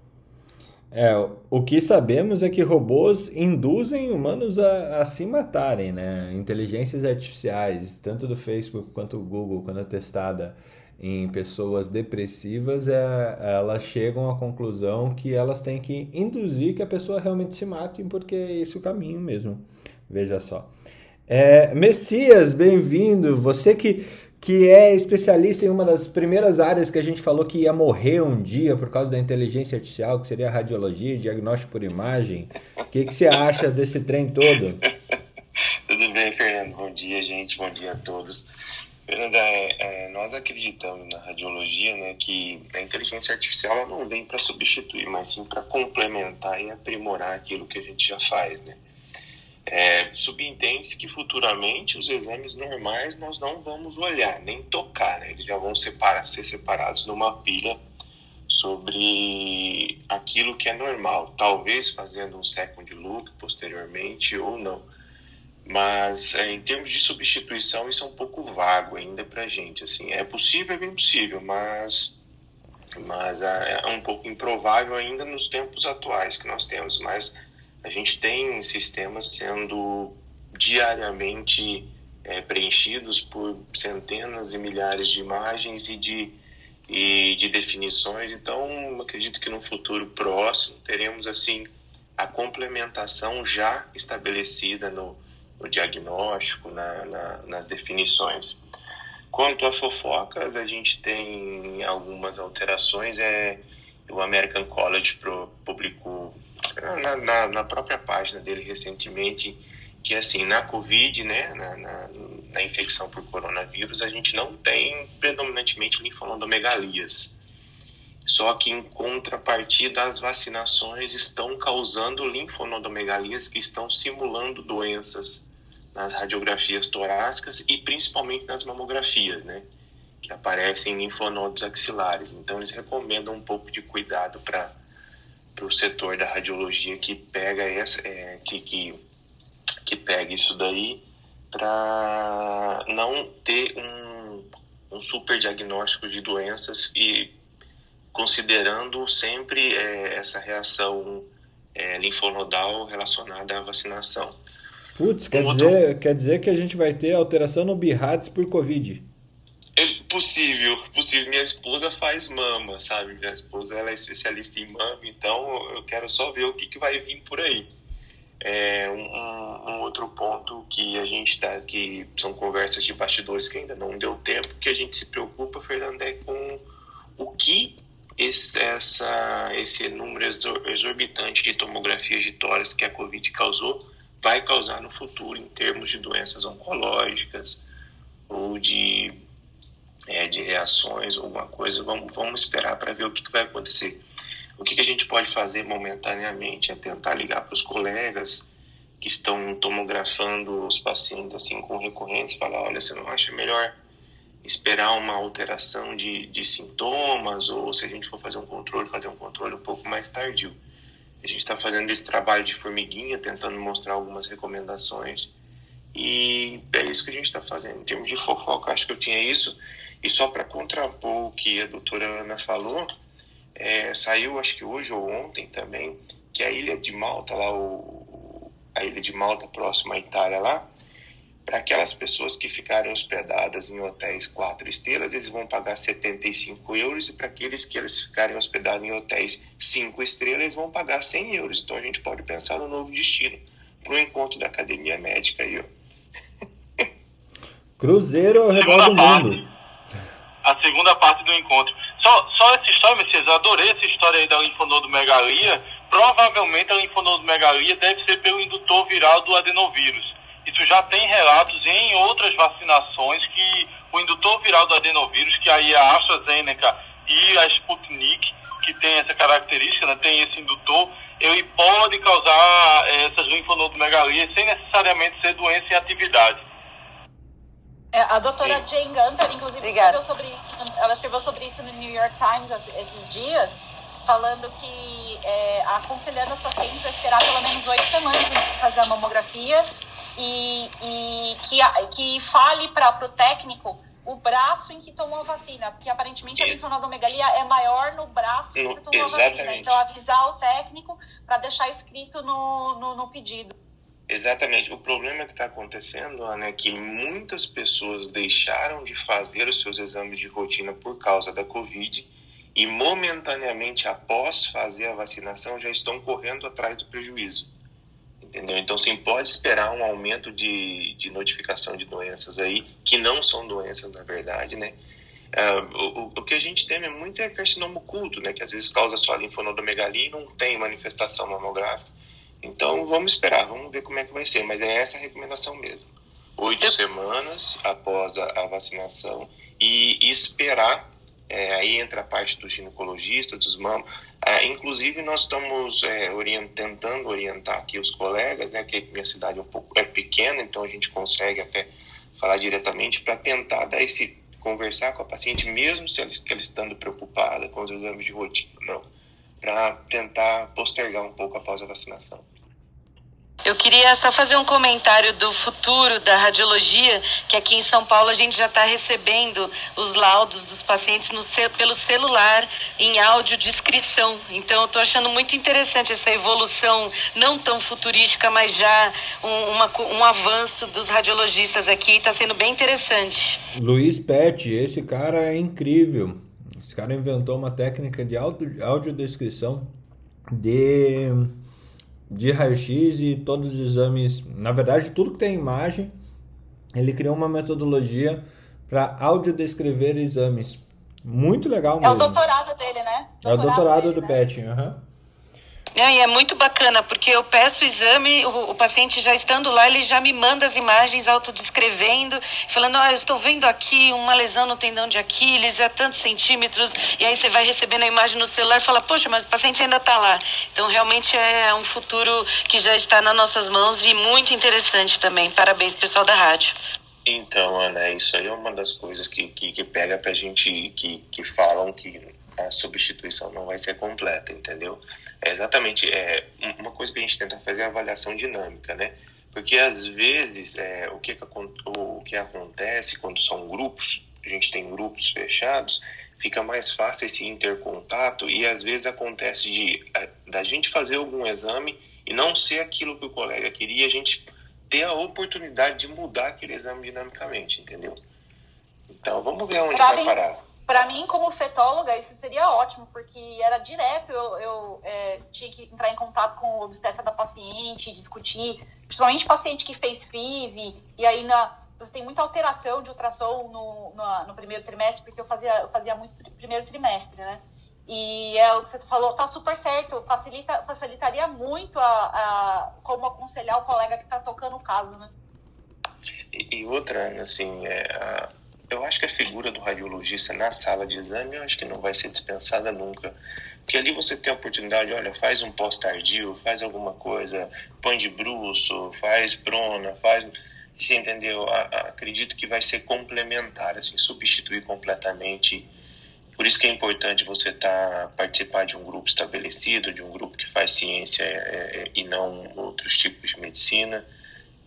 É, o que sabemos é que robôs induzem humanos a, a, se matarem, né? Inteligências artificiais, tanto do Facebook quanto do Google, quando é testada em pessoas depressivas, é, elas chegam à conclusão que elas têm que induzir que a pessoa realmente se mate, porque é esse o caminho mesmo. Veja só. É, Messias, bem-vindo. Você que que é especialista em uma das primeiras áreas que a gente falou que ia morrer um dia por causa da inteligência artificial, que seria a radiologia, diagnóstico por imagem. O que, que você acha desse trem todo? Tudo bem, Fernando? Bom dia, gente. Bom dia a todos. Fernanda, é, é, nós acreditamos na radiologia né, que a inteligência artificial não vem para substituir, mas sim para complementar e aprimorar aquilo que a gente já faz. Né? É, Subentende-se que futuramente os exames normais nós não vamos olhar, nem tocar, né? eles já vão separar, ser separados numa pilha sobre aquilo que é normal, talvez fazendo um second look posteriormente ou não. Mas é, em termos de substituição, isso é um pouco vago ainda para a gente. Assim, é possível, é bem possível, mas, mas é, é um pouco improvável ainda nos tempos atuais que nós temos. Mas a gente tem sistemas sendo diariamente é, preenchidos por centenas e milhares de imagens e de, e de definições. Então, acredito que no futuro próximo teremos assim a complementação já estabelecida no, no diagnóstico, na, na, nas definições. Quanto a fofocas, a gente tem algumas alterações. É, o American College publicou na, na, na, própria página dele recentemente que assim na Covid, né, na, na, na, infecção por coronavírus, a gente não tem predominantemente linfonodomegalias. Só que em contrapartida, as vacinações estão causando linfonodomegalias que estão simulando doenças nas radiografias torácicas e principalmente nas mamografias, né, que aparecem em linfonodos axilares. Então eles recomendam um pouco de cuidado para para o setor da radiologia que pega essa, é, que, que, que pega isso daí para não ter um, um super diagnóstico de doenças e considerando sempre é, essa reação é, linfonodal relacionada à vacinação. Putz, quer, um dizer, outro... quer dizer que a gente vai ter alteração no BIRADS por Covid? É possível, possível. Minha esposa faz mama, sabe? Minha esposa ela é especialista em mama, então eu quero só ver o que, que vai vir por aí. É, um, um, outro ponto que a gente está que são conversas de bastidores que ainda não deu tempo, que a gente se preocupa, Fernando, é com o que esse, essa, esse número exorbitante de tomografias de tórax que a Covid causou vai causar no futuro em termos de doenças oncológicas ou de, é, de reações, alguma coisa. Vamos, vamos esperar para ver o que, que vai acontecer. O que, que a gente pode fazer momentaneamente é tentar ligar para os colegas que estão tomografando os pacientes assim com recorrentes, falar, olha, você não acha melhor esperar uma alteração de, de sintomas ou se a gente for fazer um controle, fazer um controle um pouco mais tardio. A gente está fazendo esse trabalho de formiguinha, tentando mostrar algumas recomendações e é isso que a gente está fazendo. Em termos de fofoca, acho que eu tinha isso. E só para contrapor o que a doutora Ana falou, é, saiu, acho que hoje ou ontem também, que a ilha de Malta, lá o, a ilha de Malta, próxima à Itália lá, para aquelas pessoas que ficarem hospedadas em hotéis quatro estrelas, eles vão pagar 75 euros, e para aqueles que eles ficarem hospedados em hotéis cinco estrelas, eles vão pagar 100 euros. Então a gente pode pensar no novo destino para o encontro da academia médica aí, ó. Cruzeiro ao redor do mundo. A segunda parte do encontro. Só, só essa história, Messias, eu adorei essa história aí da linfonodomegalia. Provavelmente a linfonodomegalia deve ser pelo indutor viral do adenovírus. Isso já tem relatos em outras vacinações que o indutor viral do adenovírus, que aí é a AstraZeneca e a Sputnik, que tem essa característica, né, tem esse indutor, ele pode causar eh, essas linfonodomegalias sem necessariamente ser doença em atividade. É, a doutora Sim. Jane Gunter, inclusive, escreveu sobre, ela escreveu sobre isso no New York Times esses dias, falando que é, aconselhando os pacientes a esperar pelo menos oito semanas antes de fazer a mamografia e, e que, que fale para o técnico o braço em que tomou a vacina, porque aparentemente Isso. a linfonodomegalia é maior no braço que você tomou Exatamente. a vacina. Então, avisar o técnico para deixar escrito no, no, no pedido. Exatamente. O problema que está acontecendo, Ana, é que muitas pessoas deixaram de fazer os seus exames de rotina por causa da Covid e, momentaneamente após fazer a vacinação, já estão correndo atrás do prejuízo. Entendeu? Então, sim, pode esperar um aumento de, de notificação de doenças aí, que não são doenças, na verdade, né? Uh, o, o, que a gente teme é muito é carcinoma oculto, né? Que às vezes causa só linfonodomegalia e não tem manifestação mamográfica. Então vamos esperar, vamos ver como é que vai ser, mas é essa a recomendação mesmo. Oito semanas após a, a vacinação e esperar, é, aí entra a parte do ginecologista, dos mamos. É, inclusive nós estamos é, orient, tentando orientar aqui os colegas, né, que minha cidade é um pouco é pequena, então a gente consegue até falar diretamente para tentar dar esse conversar com a paciente, mesmo se ela, ela estando preocupada com os exames de rotina, para tentar postergar um pouco após a vacinação. Eu queria só fazer um comentário do futuro da radiologia, que aqui em São Paulo a gente já está recebendo os laudos dos pacientes no, pelo celular em audiodescrição. Então eu estou achando muito interessante essa evolução, não tão futurística, mas já um, uma, um avanço dos radiologistas aqui. Está sendo bem interessante. Luiz Pet, esse cara é incrível. Esse cara inventou uma técnica de audiodescrição de de raio-x e todos os exames, na verdade, tudo que tem imagem, ele criou uma metodologia para audiodescrever exames. Muito legal mesmo. É o doutorado dele, né? Doutorado é o doutorado dele, do né? Pet, uhum. Não, e é muito bacana, porque eu peço o exame, o, o, paciente já estando lá, ele já me manda as imagens autodescrevendo, falando, ah, eu estou vendo aqui uma lesão no tendão de Aquiles, é tantos centímetros, e aí você vai recebendo a imagem no celular e fala, poxa, mas o paciente ainda está lá. Então, realmente é um futuro que já está nas nossas mãos e muito interessante também. Parabéns, pessoal da rádio. Então, Ana, isso aí é uma das coisas que, que, que pega pra gente, que, que falam que a substituição não vai ser completa, entendeu? É exatamente, é, uma coisa que a gente tenta fazer é avaliação dinâmica, né? Porque às vezes é, o, que, o que acontece quando são grupos a gente tem grupos fechados, fica mais fácil esse intercontato e às vezes acontece de da gente fazer algum exame e não ser aquilo que o colega queria, a gente ter a oportunidade de mudar aquele exame dinamicamente, entendeu? Então vamos ver onde vai parar. Para mim, como fetóloga, isso seria ótimo, porque era direto, eu, eu é, tinha que entrar em contato com o obstetra da paciente, discutir, principalmente paciente que fez FIV, e aí na, você tem muita alteração de ultrassom no, no, no, primeiro trimestre, porque eu fazia, eu fazia muito primeiro trimestre, né? E é o que você falou, tá super certo, facilita, facilitaria muito a, a como aconselhar o colega que está tocando o caso, né? E, e outra, assim, é, eu acho que a figura do radiologista na sala de exame, eu acho que não vai ser dispensada nunca. Porque ali você tem a oportunidade, olha, faz um pós-tardio, faz alguma coisa, põe de bruxo, faz prona, faz você entendeu? Acredito que vai ser complementar, assim, substituir completamente. Por isso que é importante você tá, participar de um grupo estabelecido, de um grupo que faz ciência é, é, e não outros tipos de medicina.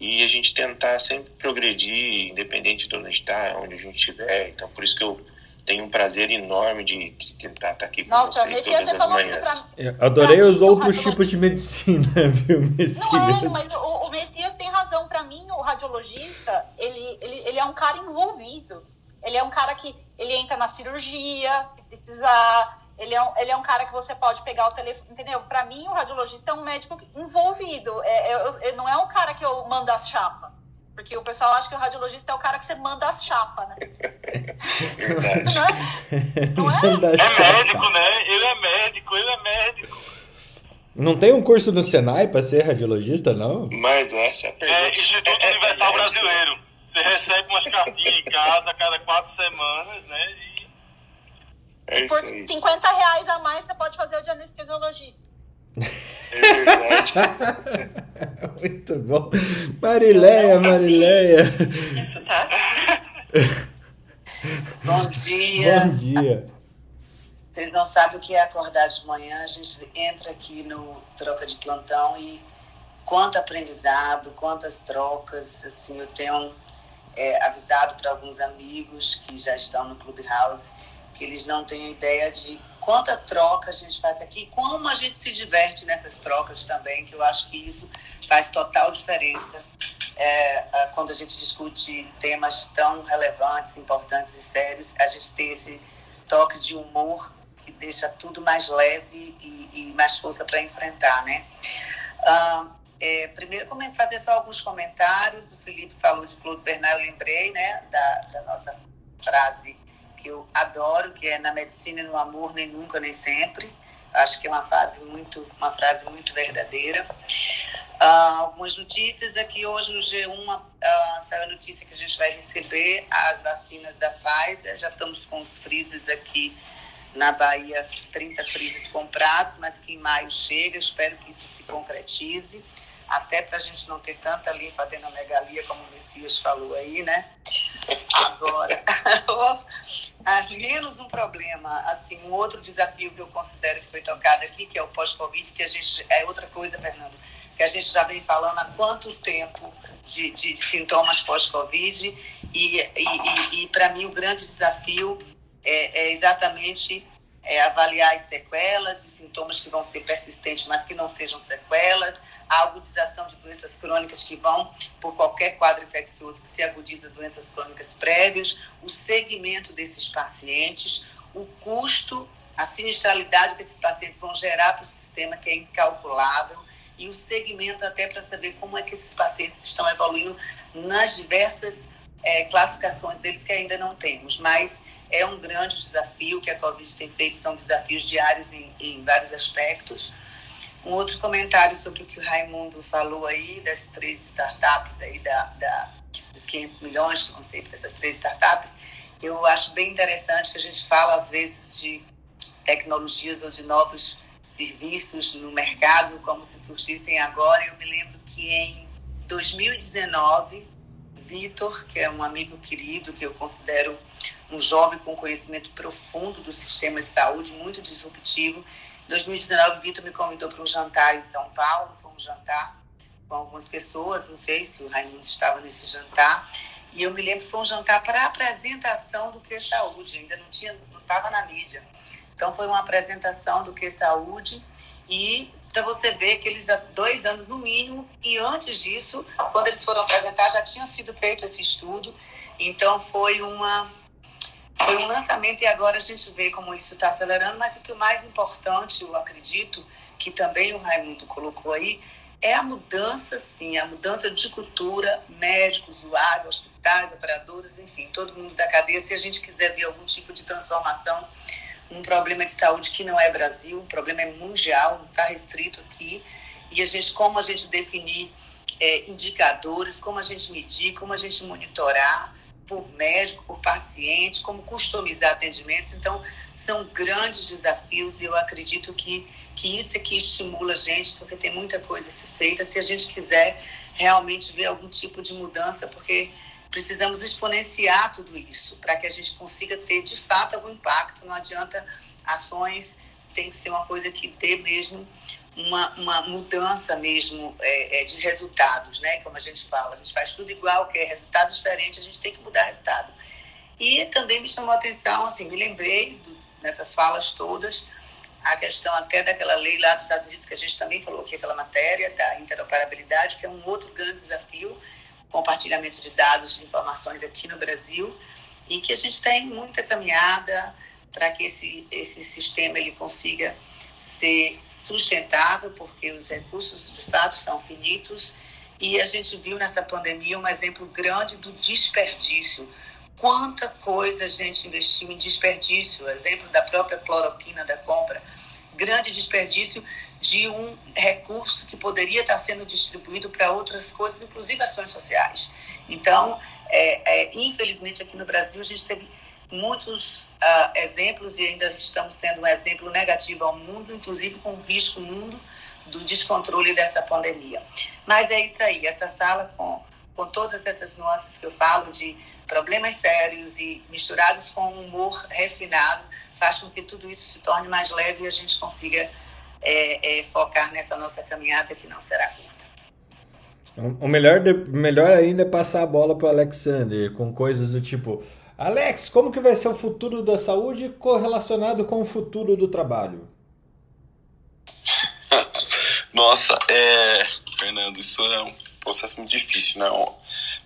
E a gente tentar sempre progredir, independente de onde está, onde a gente estiver. Então, por isso que eu tenho um prazer enorme de, de tentar estar tá aqui com Nossa, vocês todas as manhãs. Pra... adorei os outros tipos de medicina, viu, Messias? Não é, mas o, o Messias tem razão. Para mim, o radiologista, ele, ele, ele é um cara envolvido. Ele é um cara que ele entra na cirurgia, se precisar. Ele é, um, ele é um cara que você pode pegar o telefone, entendeu? Para mim, o radiologista é um médico envolvido. É, é, é, não é um cara que eu mando as chapas. Porque o pessoal acha que o radiologista é o cara que você manda as chapas, né? Verdade. não é? Não é? é médico, né? Ele é médico, ele é médico. Não tem um curso no Senai para ser radiologista, não? Mas essa é a pergunta. É Instituto é, é Universal é, Brasileiro. Você recebe umas cartinhas em casa a cada quatro semanas, né? E, é por 50 reais a mais você pode fazer o de anestesiologista. É verdade. Muito bom. Marileia, Marileia. Bom dia. Bom dia. Vocês não sabem o que é acordar de manhã. A gente entra aqui no troca de plantão e quanto aprendizado, quantas trocas. Assim, eu tenho é, avisado para alguns amigos que já estão no Clubhouse que eles não têm ideia de quanta troca a gente faz aqui, como a gente se diverte nessas trocas também, que eu acho que isso faz total diferença é, quando a gente discute temas tão relevantes, importantes e sérios, a gente tem esse toque de humor que deixa tudo mais leve e, e mais força para enfrentar, né? Ah, é, primeiro, fazer só alguns comentários. O Felipe falou de Claude Bernal, eu lembrei, né, da, da nossa frase que eu adoro, que é na medicina no amor nem nunca nem sempre. Acho que é uma frase muito, uma frase muito verdadeira. Uh, algumas notícias aqui hoje no G1 uh, ah, saiu a notícia que a gente vai receber as vacinas da Pfizer. Já estamos com os freezes aqui na Bahia, 30 freezes comprados, mas que em maio chega. Espero que isso se concretize até para a gente não ter tanta linfadenomegalia, como o Messias falou aí, né? Agora, menos um problema, assim, um outro desafio que eu considero que foi tocado aqui, que é o pós-Covid, que a gente, é outra coisa, Fernando, que a gente já vem falando há quanto tempo de, de sintomas pós-Covid, e, e, e, e para mim o grande desafio é, é exatamente é, avaliar as sequelas, os sintomas que vão ser persistentes, mas que não sejam sequelas, a agudização de doenças crônicas que vão por qualquer quadro infeccioso que se agudiza doenças crônicas prévias, o segmento desses pacientes, o custo, a sinistralidade que esses pacientes vão gerar para o sistema, que é incalculável, e o segmento até para saber como é que esses pacientes estão evoluindo nas diversas é, classificações deles que ainda não temos. Mas é um grande desafio que a Covid tem feito, são desafios diários em, em vários aspectos. Um outro comentário sobre o que o Raimundo falou aí, das três startups aí, da, da, dos 500 milhões que vão ser para essas três startups, eu acho bem interessante que a gente fala, às vezes, de tecnologias ou de novos serviços no mercado, como se surgissem agora. Eu me lembro que em 2019, Vitor, que é um amigo querido, que eu considero um jovem com conhecimento profundo do sistema de saúde, muito disruptivo, 2019, o Vitor me convidou para um jantar em São Paulo. Foi um jantar com algumas pessoas, não sei se o Raimundo estava nesse jantar. E eu me lembro que foi um jantar para apresentação do Que Saúde, ainda não tinha, não estava na mídia. Então foi uma apresentação do Que Saúde e para você ver que eles há dois anos no mínimo e antes disso, quando eles foram apresentar, já tinha sido feito esse estudo. Então foi uma foi um lançamento e agora a gente vê como isso está acelerando. Mas o que o mais importante, eu acredito, que também o Raimundo colocou aí, é a mudança, sim, a mudança de cultura, médicos, usuários, hospitais, operadores, enfim, todo mundo da cadeia. Se a gente quiser ver algum tipo de transformação, um problema de saúde que não é Brasil, o problema é mundial, não está restrito aqui. E a gente, como a gente definir é, indicadores, como a gente medir, como a gente monitorar por médico, por paciente, como customizar atendimentos. Então, são grandes desafios e eu acredito que, que isso é que estimula a gente, porque tem muita coisa a ser feita. Se a gente quiser realmente ver algum tipo de mudança, porque precisamos exponenciar tudo isso para que a gente consiga ter de fato algum impacto. Não adianta ações, tem que ser uma coisa que dê mesmo uma, uma mudança mesmo é, é, de resultados, né? Como a gente fala, a gente faz tudo igual, quer resultado diferente, a gente tem que mudar resultado. E também me chamou a atenção, assim, me lembrei do, nessas falas todas a questão até daquela lei lá dos Estados Unidos que a gente também falou aqui, aquela matéria da interoperabilidade, que é um outro grande desafio compartilhamento de dados, de informações aqui no Brasil e que a gente tem muita caminhada para que esse, esse sistema ele consiga ser sustentável, porque os recursos de fato são finitos e a gente viu nessa pandemia um exemplo grande do desperdício. Quanta coisa a gente investiu em desperdício, exemplo da própria cloroquina da compra, grande desperdício de um recurso que poderia estar sendo distribuído para outras coisas, inclusive ações sociais. Então, é, é, infelizmente, aqui no Brasil, a gente teve muitos uh, exemplos e ainda estamos sendo um exemplo negativo ao mundo, inclusive com o risco mundo do descontrole dessa pandemia. Mas é isso aí, essa sala com, com todas essas nuances que eu falo de problemas sérios e misturados com um humor refinado, faz com que tudo isso se torne mais leve e a gente consiga é, é, focar nessa nossa caminhada que não será curta. O melhor, melhor ainda é passar a bola para o Alexander com coisas do tipo: Alex, como que vai ser o futuro da saúde correlacionado com o futuro do trabalho? Nossa, é, Fernando, isso é um processo muito difícil, né?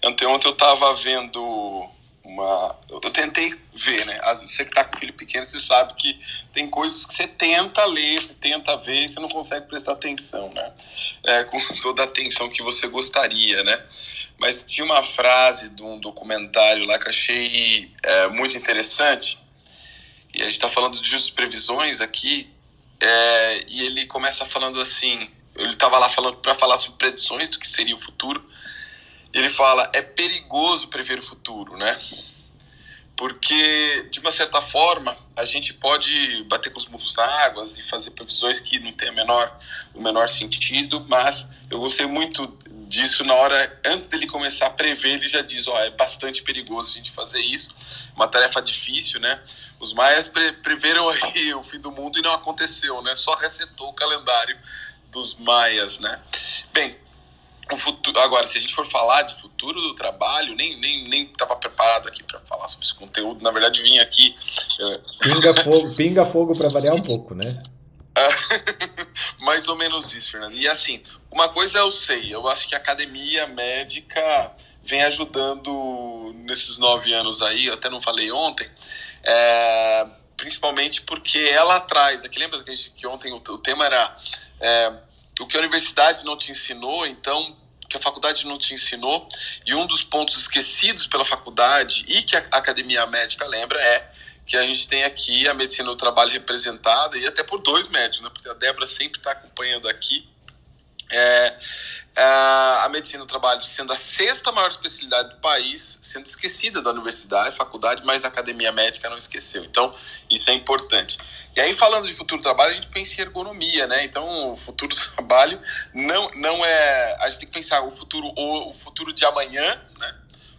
Ontem, ontem eu estava vendo uma. Eu tentei ver, né? Você que está com filho pequeno, você sabe que tem coisas que você tenta ler, você tenta ver você não consegue prestar atenção, né? É, com toda a atenção que você gostaria, né? Mas tinha uma frase de um documentário lá que achei é, muito interessante. E a gente está falando de justas previsões aqui. É, e ele começa falando assim: ele estava lá falando para falar sobre predições do que seria o futuro ele fala é perigoso prever o futuro, né? Porque, de uma certa forma, a gente pode bater com os burros na água e fazer previsões que não tem a menor, o menor sentido, mas eu gostei muito disso na hora, antes dele começar a prever, ele já diz, ó, é bastante perigoso a gente fazer isso, uma tarefa difícil, né? Os maias pre preveram o fim do mundo e não aconteceu, né? Só resetou o calendário dos maias, né? Bem, o futuro, agora, se a gente for falar de futuro do trabalho, nem nem nem estava preparado aqui para falar sobre esse conteúdo. Na verdade, vim aqui. Uh... Pinga fogo, pinga fogo para variar um pouco, né? Mais ou menos isso, Fernando. E assim, uma coisa eu sei, eu acho que a academia médica vem ajudando nesses nove anos aí, eu até não falei ontem, é, principalmente porque ela traz, aqui lembra que, gente, que ontem o, o tema era é, o que a universidade não te ensinou, então que a faculdade não te ensinou, e um dos pontos esquecidos pela faculdade e que a academia médica lembra é que a gente tem aqui a medicina do trabalho representada, e até por dois médicos, né? porque a Débora sempre está acompanhando aqui. É, a medicina do trabalho sendo a sexta maior especialidade do país, sendo esquecida da universidade, faculdade, mas a academia médica não esqueceu. Então, isso é importante. E aí, falando de futuro do trabalho, a gente pensa em ergonomia, né? Então, o futuro do trabalho não, não é. A gente tem que pensar o futuro, o, o futuro de amanhã, né?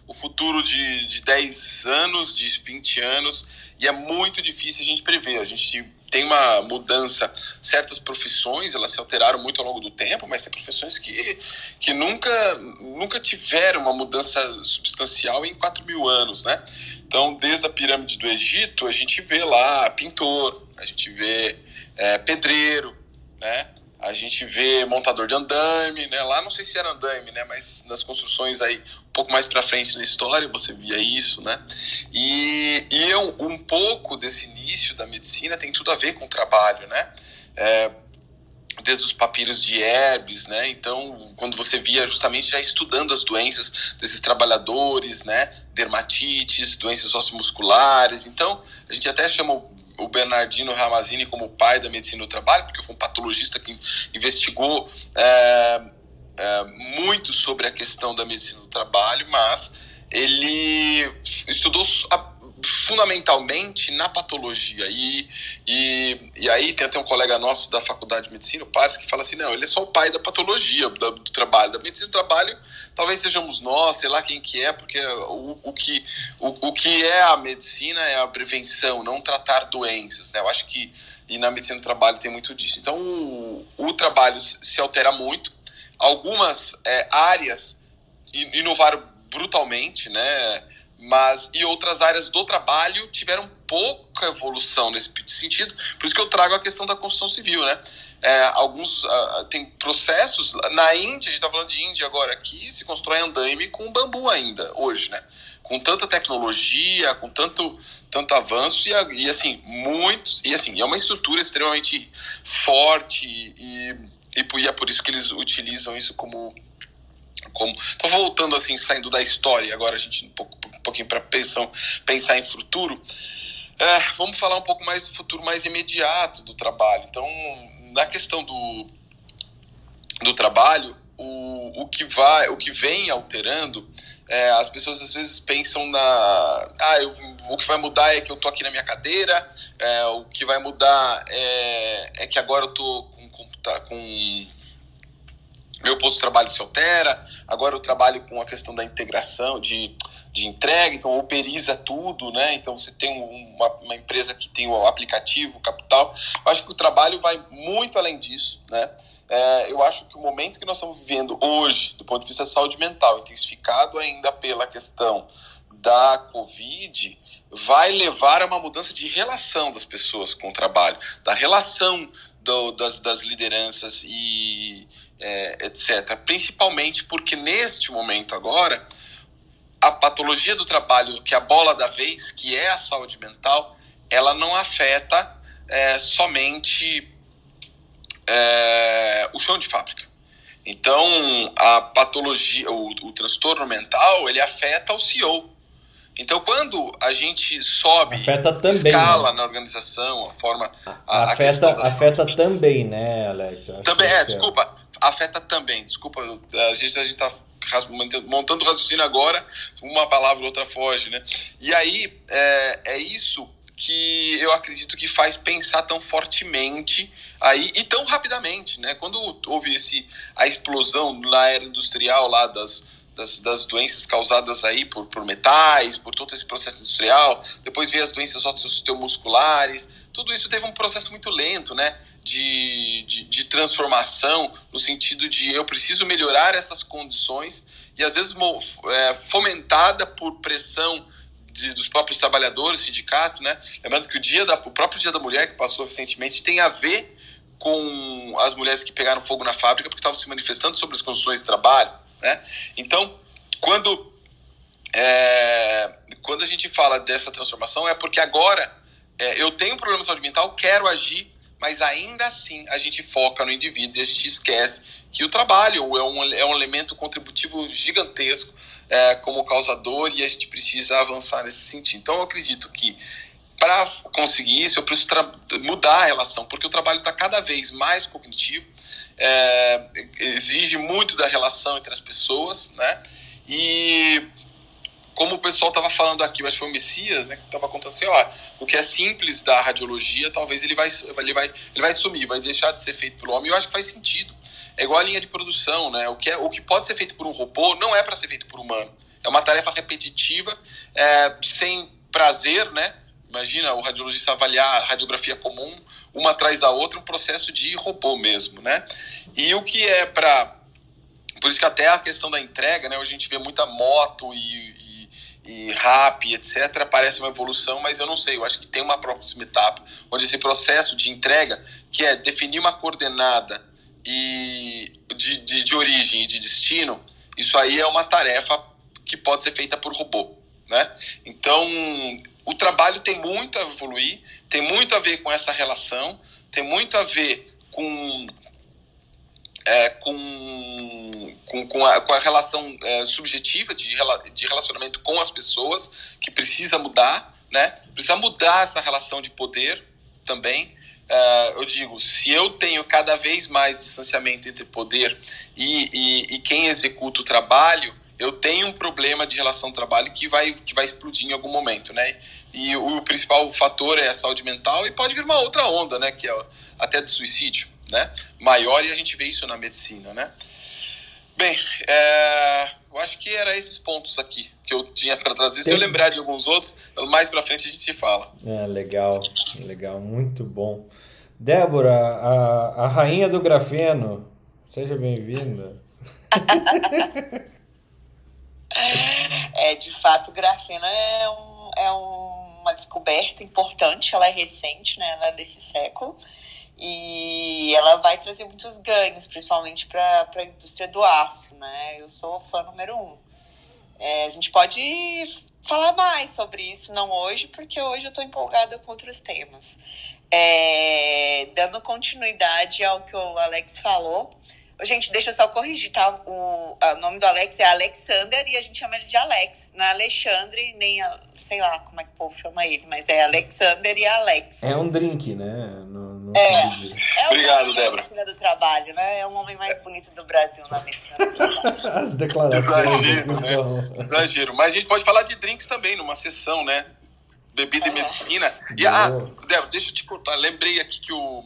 o futuro de, de 10 anos, de 20 anos, e é muito difícil a gente prever. A gente tem uma mudança, certas profissões, elas se alteraram muito ao longo do tempo, mas tem profissões que, que nunca, nunca tiveram uma mudança substancial em 4 mil anos, né? Então, desde a pirâmide do Egito, a gente vê lá pintor, a gente vê é, pedreiro, né? A gente vê montador de andaime, né? Lá não sei se era andaime, né? Mas nas construções aí pouco mais para frente na história você via isso, né? E, e eu, um pouco desse início da medicina tem tudo a ver com o trabalho, né? É, desde os papiros de Herbes, né? Então, quando você via justamente já estudando as doenças desses trabalhadores, né? Dermatites, doenças musculares. Então, a gente até chama o Bernardino Ramazini como pai da medicina do trabalho, porque foi um patologista que investigou é, é, muito sobre a questão da medicina do trabalho, mas ele estudou a, fundamentalmente na patologia. E, e, e aí tem até um colega nosso da faculdade de medicina, o Pares, que fala assim: não, ele é só o pai da patologia, do, do trabalho. Da medicina do trabalho, talvez sejamos nós, sei lá quem que é, porque o, o, que, o, o que é a medicina é a prevenção, não tratar doenças. Né? Eu acho que e na medicina do trabalho tem muito disso. Então o, o trabalho se altera muito. Algumas é, áreas inovaram brutalmente, né? mas e outras áreas do trabalho tiveram pouca evolução nesse sentido. Por isso que eu trago a questão da construção civil, né? É, alguns uh, tem processos na Índia, a gente está falando de Índia agora aqui, se constrói andaime com bambu ainda hoje, né? Com tanta tecnologia, com tanto tanto avanço e, e assim muitos e assim é uma estrutura extremamente forte e, e, é por isso que eles utilizam isso como como tô voltando assim saindo da história agora a gente um pouco pouquinho para pensar, pensar em futuro, é, vamos falar um pouco mais do futuro mais imediato do trabalho. Então, na questão do, do trabalho, o, o, que vai, o que vem alterando, é, as pessoas às vezes pensam na. Ah, eu, o que vai mudar é que eu tô aqui na minha cadeira, é, o que vai mudar é, é que agora eu tô com, com meu posto de trabalho se altera, agora eu trabalho com a questão da integração, de de entrega, então operiza tudo, né? Então você tem uma, uma, empresa que tem o aplicativo, o capital. Eu acho que o trabalho vai muito além disso, né? É, eu acho que o momento que nós estamos vivendo hoje, do ponto de vista da saúde mental, intensificado ainda pela questão da Covid, vai levar a uma mudança de relação das pessoas com o trabalho, da relação do, das, das lideranças e é, etc. Principalmente porque neste momento agora a patologia do trabalho, que é a bola da vez, que é a saúde mental, ela não afeta é, somente é, o chão de fábrica. Então, a patologia, o, o transtorno mental, ele afeta o CEO. Então, quando a gente sobe, afeta também, escala né? na organização, a forma. A, afeta afeta também, né, Alex? Também, é, é, desculpa. Afeta também, desculpa. A gente, a gente tá montando o raciocínio agora, uma palavra outra foge, né? E aí é, é isso que eu acredito que faz pensar tão fortemente aí e tão rapidamente, né? Quando houve esse a explosão na era industrial lá das das, das doenças causadas aí por, por metais, por todo esse processo industrial, depois veio as doenças osteomusculares, tudo isso teve um processo muito lento, né? De, de, de, transformação, no sentido de eu preciso melhorar essas condições e às vezes é, fomentada por pressão de, dos próprios trabalhadores, sindicato, né? Lembrando que o dia da, o próprio Dia da Mulher que passou recentemente tem a ver com as mulheres que pegaram fogo na fábrica porque estavam se manifestando sobre as condições de trabalho, né? Então, quando é, quando a gente fala dessa transformação é porque agora é, eu tenho um problema de saúde mental, quero agir, mas ainda assim a gente foca no indivíduo e a gente esquece que o trabalho é um, é um elemento contributivo gigantesco é, como causador e a gente precisa avançar nesse sentido. Então eu acredito que para conseguir isso eu preciso mudar a relação, porque o trabalho está cada vez mais cognitivo, é, exige muito da relação entre as pessoas, né? E como o pessoal estava falando aqui, que foi o Messias, né, que estava contando assim, ó, o que é simples da radiologia, talvez ele vai, ele vai, ele vai sumir, vai deixar de ser feito pelo homem. Eu acho que faz sentido. É igual a linha de produção, né? O que, é, o que pode ser feito por um robô não é para ser feito por um humano. É uma tarefa repetitiva, é, sem prazer, né? Imagina o radiologista avaliar a radiografia comum, uma atrás da outra, um processo de robô mesmo, né? E o que é para. Por isso que até a questão da entrega, né? Hoje a gente vê muita moto e, e, e rap, etc. Parece uma evolução, mas eu não sei. Eu acho que tem uma próxima etapa, onde esse processo de entrega, que é definir uma coordenada e de, de, de origem e de destino, isso aí é uma tarefa que pode ser feita por robô, né? Então, o trabalho tem muito a evoluir, tem muito a ver com essa relação, tem muito a ver com, é, com, com, com, a, com a relação é, subjetiva de, de relacionamento com as pessoas, que precisa mudar, né? Precisa mudar essa relação de poder também. É, eu digo, se eu tenho cada vez mais distanciamento entre poder e, e, e quem executa o trabalho, eu tenho um problema de relação ao trabalho que vai, que vai explodir em algum momento, né? E o, o principal fator é a saúde mental e pode vir uma outra onda, né? Que é até de suicídio, né? Maior e a gente vê isso na medicina, né? Bem, é, eu acho que era esses pontos aqui que eu tinha para trazer. Se eu lembrar de alguns outros, mais para frente a gente se fala. É, legal, legal, muito bom. Débora, a, a rainha do grafeno, seja bem-vinda. É, de fato, o grafeno é, um, é uma descoberta importante, ela é recente, né? Ela é desse século. E ela vai trazer muitos ganhos, principalmente para a indústria do aço, né? Eu sou fã número um. É, a gente pode falar mais sobre isso, não hoje, porque hoje eu estou empolgada com outros temas. É, dando continuidade ao que o Alex falou, Gente, deixa eu só corrigir, tá? O, o nome do Alex é Alexander e a gente chama ele de Alex. Não é Alexandre, nem, a, sei lá como é que o povo chama ele, mas é Alexander e Alex. É um drink, né? No, no é, é Obrigado, Débora. medicina do trabalho, né? É o homem mais bonito do Brasil na medicina do trabalho. As declarações. Exagero, né? Exagero. Mas a gente pode falar de drinks também, numa sessão, né? Bebida é. e medicina. E, ah, Débora, deixa eu te contar. Lembrei aqui que o,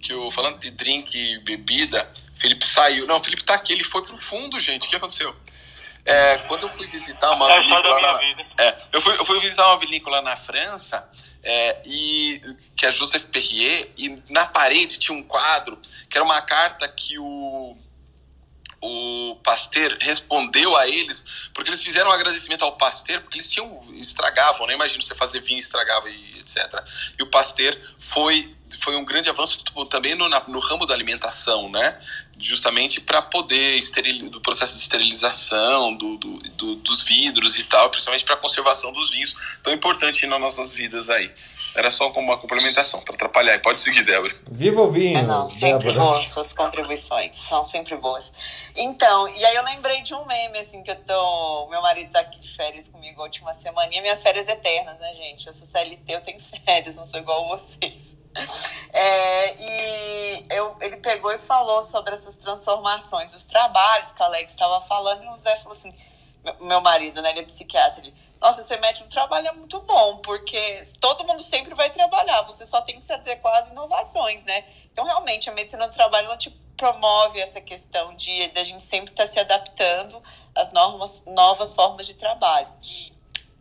que o falando de drink e bebida Felipe saiu. Não, o Felipe tá aqui, ele foi pro fundo, gente. O que aconteceu? É, quando eu fui visitar uma é vinícola na, é, eu, fui, eu fui visitar uma vinícola na França é, e que é Joseph Perrier e na parede tinha um quadro que era uma carta que o o Pasteur respondeu a eles porque eles fizeram um agradecimento ao Pasteur porque eles tinham estragavam, né? Imagina você fazer vinho estragava e etc. E o Pasteur foi foi um grande avanço também no, no ramo da alimentação, né? Justamente para poder esteril, do processo de esterilização do, do, do, dos vidros e tal, principalmente para a conservação dos vinhos, tão importante nas nossas vidas aí. Era só como uma complementação, para atrapalhar. E pode seguir, Débora. Viva o vinho! É, não, sempre Débora. boas suas contribuições, são sempre boas. Então, e aí eu lembrei de um meme, assim, que eu tô... Meu marido tá aqui de férias comigo a última semana, e minhas férias eternas, né, gente? Eu sou CLT, eu tenho férias, não sou igual vocês. É, e eu, ele pegou e falou sobre essas transformações, os trabalhos que a Alex estava falando, e o Zé falou assim: meu marido, né, ele é psiquiatra, ele, nossa, você mete um trabalho é muito bom, porque todo mundo sempre vai trabalhar, você só tem que se adequar às inovações, né? Então, realmente, a medicina do trabalho, ela te promove essa questão de, de a gente sempre estar tá se adaptando às normas, novas formas de trabalho.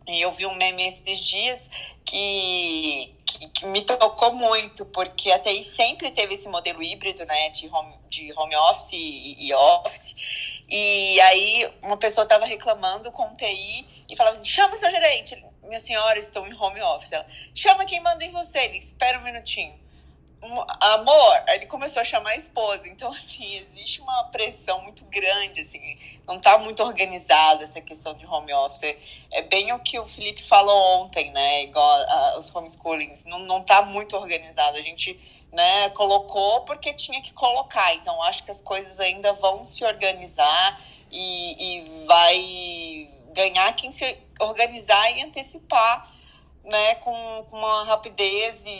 E eu vi um meme esses dias que, que, que, me tocou muito, porque a TI sempre teve esse modelo híbrido, né, de home, de home office e, e office. E aí uma pessoa estava reclamando com o TI e falava assim: chama o seu gerente. Minha senhora, estou em home office. Ela, chama quem manda em você. Ele, espera um minutinho amor, ele começou a chamar a esposa. Então, assim, existe uma pressão muito grande, assim, não está muito organizada essa questão de home office. É bem o que o Felipe falou ontem, né? Igual a, os homeschoolings, não, não tá muito organizado. A gente né, colocou porque tinha que colocar. Então, acho que as coisas ainda vão se organizar e, e vai ganhar quem se organizar e antecipar né, com, com uma rapidez e,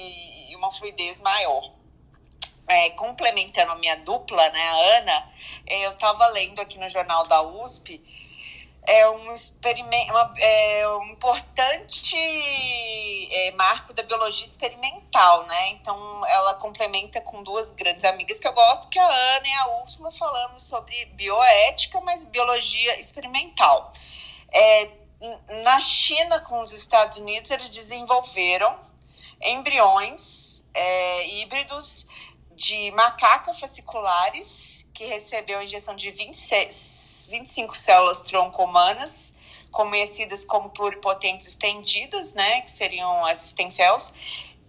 uma fluidez maior. É, complementando a minha dupla, né, a Ana, eu estava lendo aqui no jornal da USP é um experimento, uma, é um importante é, marco da biologia experimental, né? Então ela complementa com duas grandes amigas que eu gosto, que é a Ana e a Úrsula, falando sobre bioética, mas biologia experimental. É, na China, com os Estados Unidos, eles desenvolveram embriões é, híbridos de macaca fasciculares, que recebeu a injeção de 26, 25 células tronco humanas, conhecidas como pluripotentes estendidas, né, que seriam as stem cells,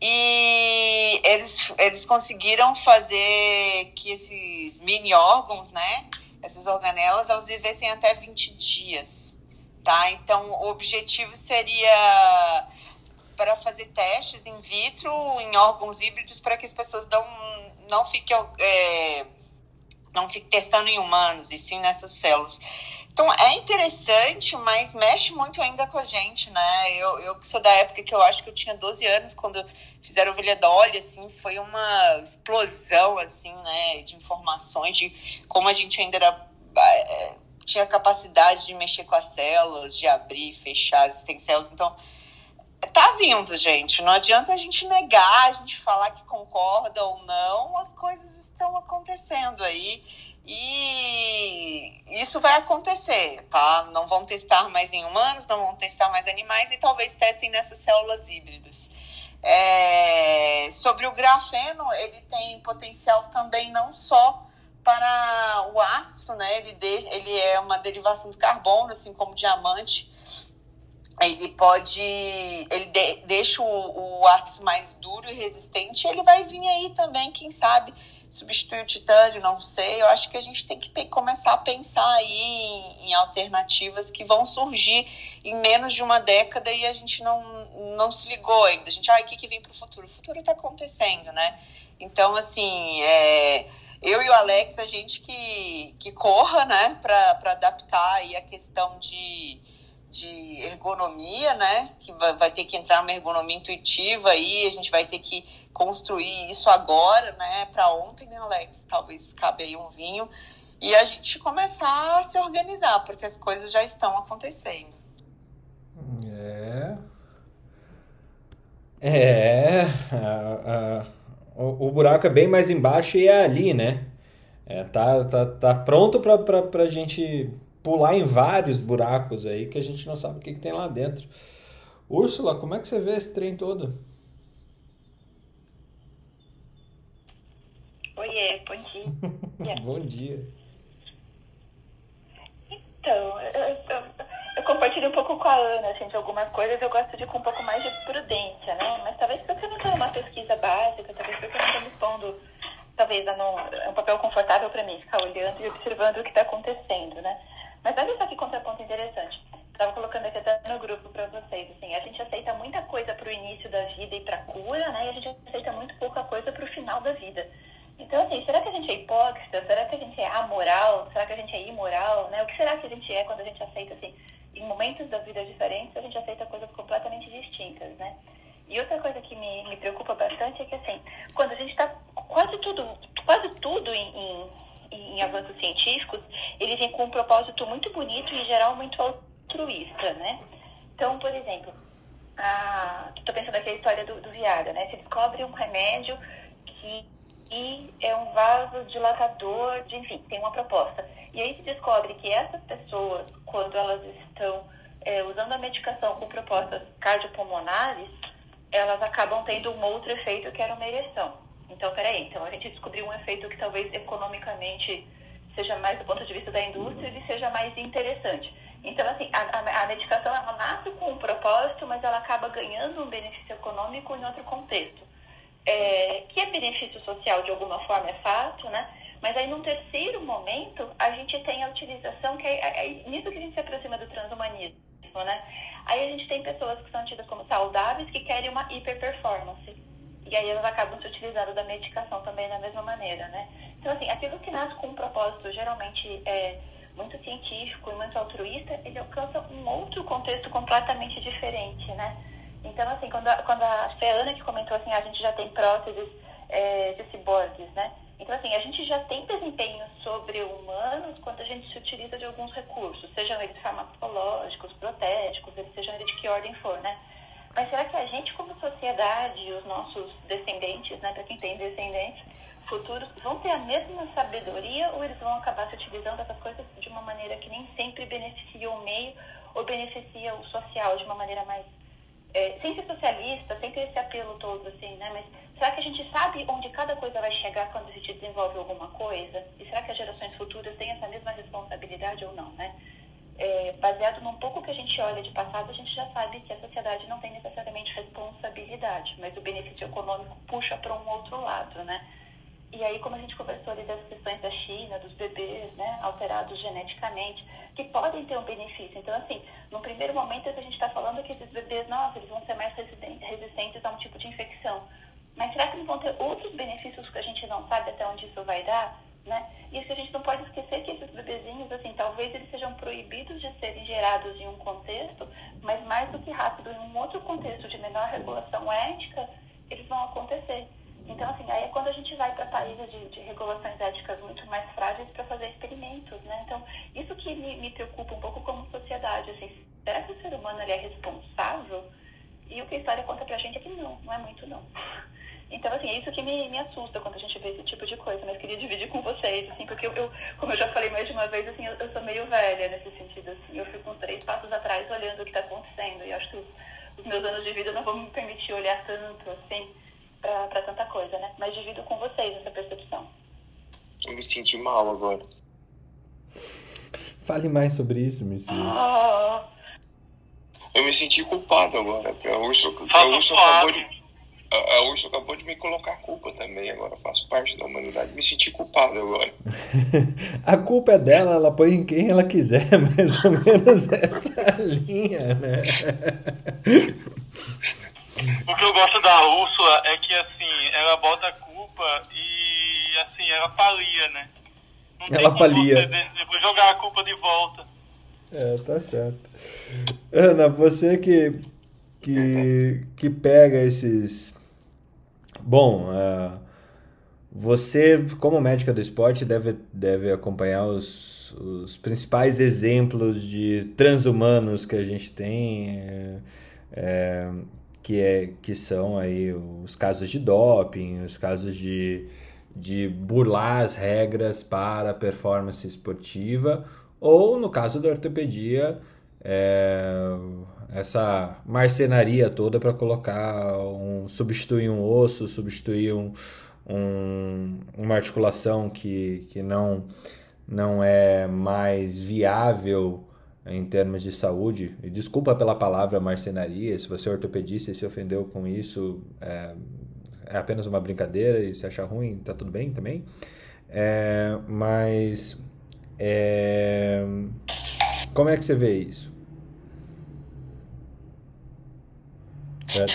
e eles, eles conseguiram fazer que esses mini órgãos, né, essas organelas, elas vivessem até 20 dias, tá? Então, o objetivo seria para fazer testes in vitro em órgãos híbridos para que as pessoas não não fique, é, não fique testando em humanos, e sim nessas células. Então é interessante, mas mexe muito ainda com a gente, né? Eu, eu que sou da época que eu acho que eu tinha 12 anos quando fizeram Ovelha Dolly, assim, foi uma explosão, assim, né, de informações, de como a gente ainda era, é, tinha capacidade de mexer com as células, de abrir, fechar as células. Então, tá vindo, gente. Não adianta a gente negar, a gente falar que concorda ou não, as coisas estão acontecendo aí. E isso vai acontecer, tá? Não vão testar mais em humanos, não vão testar mais animais e talvez testem nessas células híbridas. É... Sobre o grafeno, ele tem potencial também não só para o ácido, né? Ele, de... ele é uma derivação do carbono, assim como diamante ele pode ele de, deixa o, o aço mais duro e resistente ele vai vir aí também quem sabe substituir o titânio não sei. Eu acho que a gente tem que começar a pensar aí em, em, alternativas que vão surgir em menos de uma década e a gente não, não se ligou ainda. A gente ah o que que vem para o futuro? O futuro está acontecendo né? Então assim é, eu e o Alex a gente que que corra né para adaptar aí a questão de de ergonomia, né? Que vai ter que entrar uma ergonomia intuitiva aí, a gente vai ter que construir isso agora, né? Para ontem, né, Alex? Talvez cabe aí um vinho e a gente começar a se organizar, porque as coisas já estão acontecendo. É. É. A, a, o, o buraco é bem mais embaixo e é ali, né? É, tá, tá, tá pronto para pra gente pular em vários buracos aí que a gente não sabe o que, que tem lá dentro. Úrsula, como é que você vê esse trem todo? Oiê, bom dia. bom dia. Então, eu, eu, eu, compartilho um pouco com a Ana, assim, de algumas coisas eu gosto de ir com um pouco mais de prudência, né? Mas talvez porque eu não tenho uma pesquisa básica, talvez porque eu não estou me expondo, talvez não, é um papel confortável para mim, ficar olhando e observando o que está acontecendo, né? Mas olha só que contraponto interessante. Estava colocando aqui até no grupo para vocês. Assim, a gente aceita muita coisa para o início da vida e para a cura, né? E a gente aceita muito pouca coisa para o final da vida. Então, assim, será que a gente é hipócrita? Será que a gente é amoral? Será que a gente é imoral? Né? O que será que a gente é quando a gente aceita, assim, em momentos da vida diferentes, a gente aceita coisas completamente distintas, né? E outra coisa que me, me preocupa bastante é que, assim, quando a gente está quase tudo, quase tudo em, em em avanços científicos, eles vêm com um propósito muito bonito e, em geral, muito altruísta, né? Então, por exemplo, estou pensando aqui a história do, do Viagra, né? Se descobre um remédio que é um vasodilatador, de, enfim, tem uma proposta. E aí se descobre que essas pessoas, quando elas estão é, usando a medicação com propostas cardiopulmonares, elas acabam tendo um outro efeito que era uma ereção. Então, peraí, então a gente descobriu um efeito que talvez economicamente seja mais do ponto de vista da indústria e seja mais interessante. Então, assim, a, a, medicação ela nasce com um propósito, mas ela acaba ganhando um benefício econômico em outro contexto. É, que é benefício social de alguma forma, é fato, né? Mas aí, num terceiro momento, a gente tem a utilização, que é, é, é nisso que a gente se aproxima do transhumanismo, né? Aí a gente tem pessoas que são tidas como saudáveis que querem uma hiperperformance. E aí elas acabam se utilizando da medicação também da mesma maneira, né? Então, assim, aquilo que nasce com um propósito geralmente é muito científico e muito altruísta, ele alcança um outro contexto completamente diferente, né? Então, assim, quando a, quando a, foi Ana que comentou assim, a gente já tem próteses é, de ciborgues, né? Então, assim, a gente já tem desempenhos sobre humanos quando a gente se utiliza de alguns recursos, sejam eles farmacológicos, protéticos, sejam eles de que ordem for, né? Mas será que a gente, como sociedade, os nossos descendentes, né, para quem tem descendentes futuros, vão ter a mesma sabedoria ou eles vão acabar se utilizando dessas coisas de uma maneira que nem sempre beneficia o meio ou beneficia o social de uma maneira mais é, sem ser socialista, sem ter esse apelo todo, assim, né? Mas será que a gente sabe onde cada coisa vai chegar quando a gente desenvolve alguma coisa? E será que as gerações futuras têm essa mesma responsabilidade ou não, né? É, baseado num pouco que a gente olha de passado, a gente já sabe que a sociedade não tem necessariamente responsabilidade, mas o benefício econômico puxa para um outro lado, né? E aí, como a gente conversou ali das questões da China, dos bebês, né, alterados geneticamente, que podem ter um benefício. Então, assim, no primeiro momento a gente está falando que esses bebês, nossa, eles vão ser mais resistentes a um tipo de infecção. Mas será que não vão ter outros benefícios que a gente não sabe até onde isso vai dar? Né? Isso a gente não pode esquecer que esses bebezinhos, assim, talvez eles sejam proibidos de serem gerados em um contexto, mas mais do que rápido, em um outro contexto de menor regulação ética, eles vão acontecer. Então, assim, aí é quando a gente vai para países de, de, regulações éticas muito mais frágeis para fazer experimentos, né? Então, isso que me, me, preocupa um pouco como sociedade, assim, será que o ser humano ele é responsável? E o que a história conta pra gente é que não, não é muito não. Então, assim, é isso que me, me assusta quando a gente vê esse tipo de coisa, mas queria dividir com vocês, assim, porque eu, eu como eu já falei mais de uma vez, assim, eu, eu, sou meio velha nesse sentido, assim, eu fico uns três passos atrás olhando o que está acontecendo, e acho que os, os meus anos de vida não vão me permitir olhar tanto, assim, para tanta coisa, né? Mas divido com vocês essa percepção. Eu me senti mal agora. Fale mais sobre isso, Messias. Ah, eu me senti culpado agora. A Urso, a Urso acabou de. A, Urso acabou de me colocar culpa também, agora faço parte da humanidade. Me senti culpado agora. a culpa é dela, ela põe em quem ela quiser, mais ou menos essa linha, né? O que eu gosto da Úrsula é que, assim, ela bota a culpa e, assim, ela palia, né? Não ela palia. depois jogar a culpa de volta. É, tá certo. Ana, você que, que, que pega esses... Bom, uh, você, como médica do esporte, deve, deve acompanhar os, os principais exemplos de transhumanos que a gente tem. É, é, que, é, que são aí os casos de doping, os casos de, de burlar as regras para performance esportiva, ou no caso da ortopedia, é, essa marcenaria toda para colocar um substituir um osso, substituir um, um, uma articulação que, que não, não é mais viável em termos de saúde. E desculpa pela palavra marcenaria, se você é ortopedista e se ofendeu com isso, é, é apenas uma brincadeira e se achar ruim, tá tudo bem também. É, mas é, como é que você vê isso?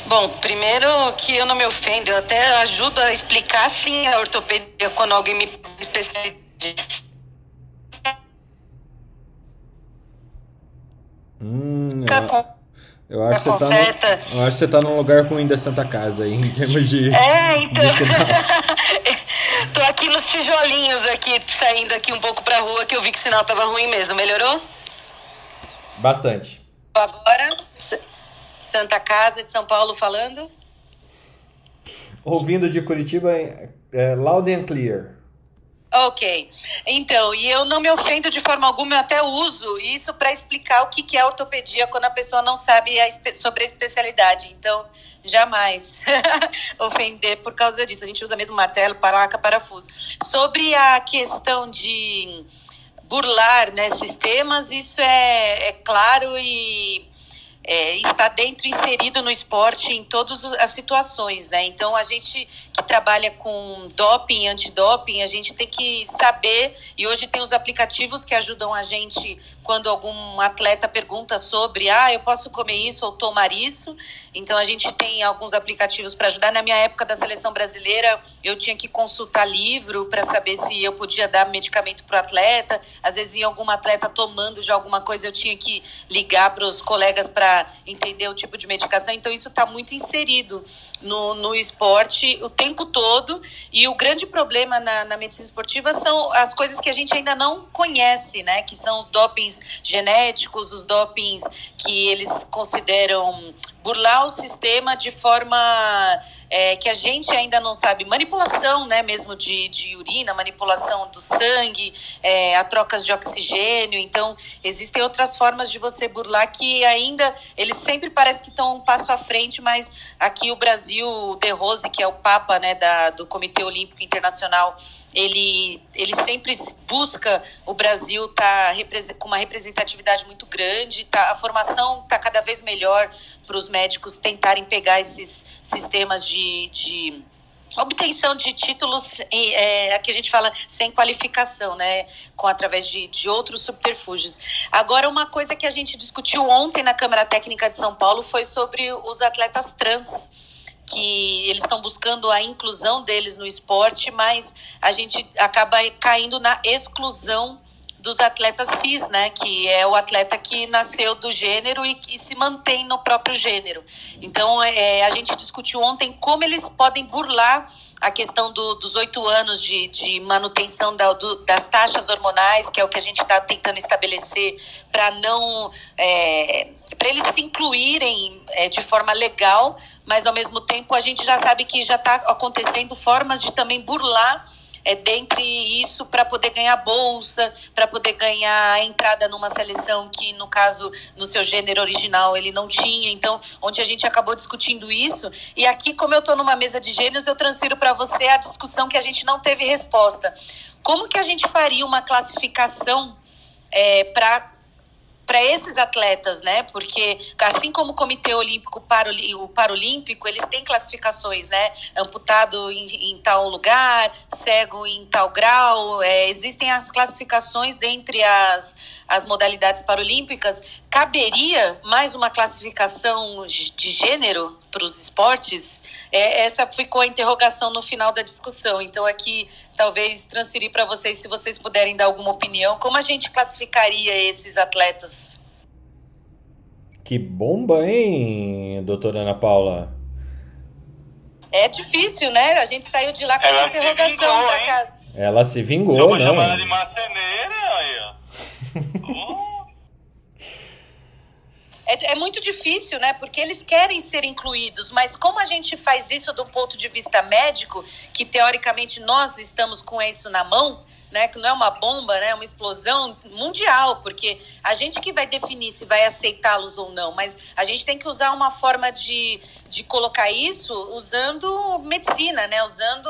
Bom, primeiro que eu não me ofendo, eu até ajudo a explicar sim a ortopedia quando alguém me especializa Hum, eu, eu acho que você tá no, eu acho que você tá num lugar ruim da Santa Casa aí, em termos de. É, então. Tô aqui nos tijolinhos aqui, saindo aqui um pouco pra rua, que eu vi que o sinal tava ruim mesmo. Melhorou? Bastante. Agora, Santa Casa de São Paulo falando. Ouvindo de Curitiba, é, loud and clear. Ok. Então, e eu não me ofendo de forma alguma, eu até uso isso para explicar o que, que é ortopedia quando a pessoa não sabe a sobre a especialidade. Então, jamais ofender por causa disso. A gente usa mesmo martelo, paraca, parafuso. Sobre a questão de burlar né, sistemas, isso é, é claro e é, está dentro, inserido no esporte em todas as situações, né? Então a gente que trabalha com doping, antidoping, a gente tem que saber, e hoje tem os aplicativos que ajudam a gente quando algum atleta pergunta sobre, ah, eu posso comer isso ou tomar isso. Então a gente tem alguns aplicativos para ajudar. Na minha época da seleção brasileira, eu tinha que consultar livro para saber se eu podia dar medicamento para o atleta. Às vezes vinha algum atleta tomando já alguma coisa, eu tinha que ligar para os colegas para entender o tipo de medicação. Então isso está muito inserido no, no esporte o tempo todo. E o grande problema na, na medicina esportiva são as coisas que a gente ainda não conhece, né? Que são os dopings genéticos, os dopings que eles consideram burlar o sistema de forma é, que a gente ainda não sabe. Manipulação, né, mesmo de, de urina, manipulação do sangue, é, a trocas de oxigênio. Então, existem outras formas de você burlar que ainda eles sempre parece que estão um passo à frente, mas aqui o Brasil, o De Rose, que é o Papa né, da, do Comitê Olímpico Internacional, ele, ele sempre busca o Brasil tá com uma representatividade muito grande, tá, a formação está cada vez melhor para os médicos tentarem pegar esses sistemas de, de obtenção de títulos é, que a gente fala sem qualificação, né, com através de, de outros subterfúgios. Agora, uma coisa que a gente discutiu ontem na Câmara Técnica de São Paulo foi sobre os atletas trans que eles estão buscando a inclusão deles no esporte, mas a gente acaba caindo na exclusão dos atletas cis, né? Que é o atleta que nasceu do gênero e que se mantém no próprio gênero. Então, é, a gente discutiu ontem como eles podem burlar a questão do, dos oito anos de, de manutenção da, do, das taxas hormonais, que é o que a gente está tentando estabelecer para não é, para eles se incluírem é, de forma legal, mas ao mesmo tempo a gente já sabe que já está acontecendo formas de também burlar é, dentre isso para poder ganhar bolsa, para poder ganhar entrada numa seleção que, no caso, no seu gênero original, ele não tinha. Então, onde a gente acabou discutindo isso. E aqui, como eu estou numa mesa de gêneros, eu transfiro para você a discussão que a gente não teve resposta. Como que a gente faria uma classificação é, para para esses atletas, né? Porque assim como o Comitê Olímpico o Paralímpico, eles têm classificações, né? Amputado em, em tal lugar, cego em tal grau, é, existem as classificações dentre as, as modalidades paralímpicas. Caberia mais uma classificação de gênero para os esportes? É, essa ficou a interrogação no final da discussão. Então, aqui, talvez transferir para vocês, se vocês puderem dar alguma opinião, como a gente classificaria esses atletas? Que bomba, hein, doutora Ana Paula? É difícil, né? A gente saiu de lá com essa interrogação para casa. Ela se vingou, não? Ela de marceneira, aí, ó. é, é, muito difícil, né? Porque eles querem ser incluídos, mas como a gente faz isso do ponto de vista médico, que teoricamente nós estamos com isso na mão, né, que não é uma bomba, né, uma explosão mundial, porque a gente que vai definir se vai aceitá-los ou não, mas a gente tem que usar uma forma de, de colocar isso usando medicina, né, usando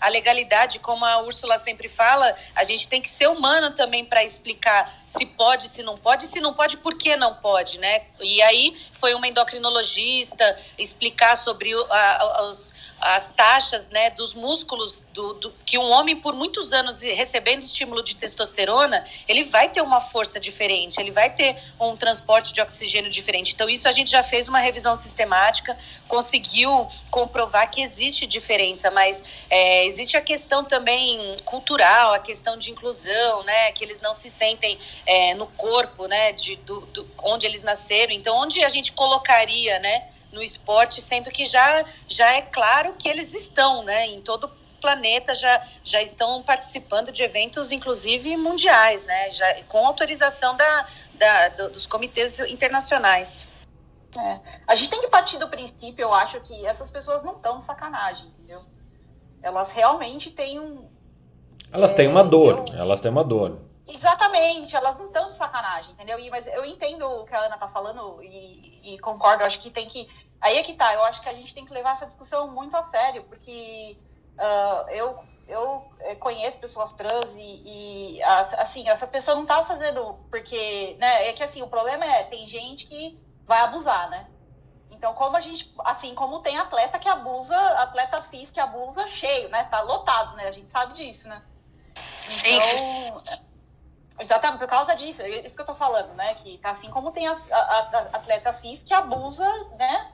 a legalidade, como a Úrsula sempre fala, a gente tem que ser humano também para explicar se pode, se não pode, se não pode, por que não pode, né? E aí foi uma endocrinologista explicar sobre a, os, as taxas, né, dos músculos do, do que um homem por muitos anos recebendo estímulo de testosterona, ele vai ter uma força diferente, ele vai ter um transporte de oxigênio diferente. Então, isso a gente já fez uma revisão sistemática, conseguiu comprovar que existe diferença, mas é, existe a questão também cultural, a questão de inclusão, né? Que eles não se sentem é, no corpo, né? De, do, do, onde eles nasceram. Então, onde a gente colocaria, né? No esporte, sendo que já, já é claro que eles estão, né? Em todo planeta já, já estão participando de eventos, inclusive mundiais, né? Já, com autorização da, da, dos comitês internacionais. É. A gente tem que partir do princípio, eu acho, que essas pessoas não estão de sacanagem, entendeu? Elas realmente têm um. Elas é, têm uma dor, eu... elas têm uma dor. Exatamente, elas não estão de sacanagem, entendeu? E, mas eu entendo o que a Ana tá falando e, e concordo, acho que tem que. Aí é que tá, eu acho que a gente tem que levar essa discussão muito a sério, porque Uh, eu, eu eh, conheço pessoas trans e, e, assim, essa pessoa não tá fazendo porque, né, é que assim, o problema é, tem gente que vai abusar, né? Então, como a gente, assim, como tem atleta que abusa, atleta cis que abusa cheio, né? Tá lotado, né? A gente sabe disso, né? Então, exatamente, por causa disso, é isso que eu tô falando, né? Que tá assim como tem a, a, a atleta cis que abusa, né?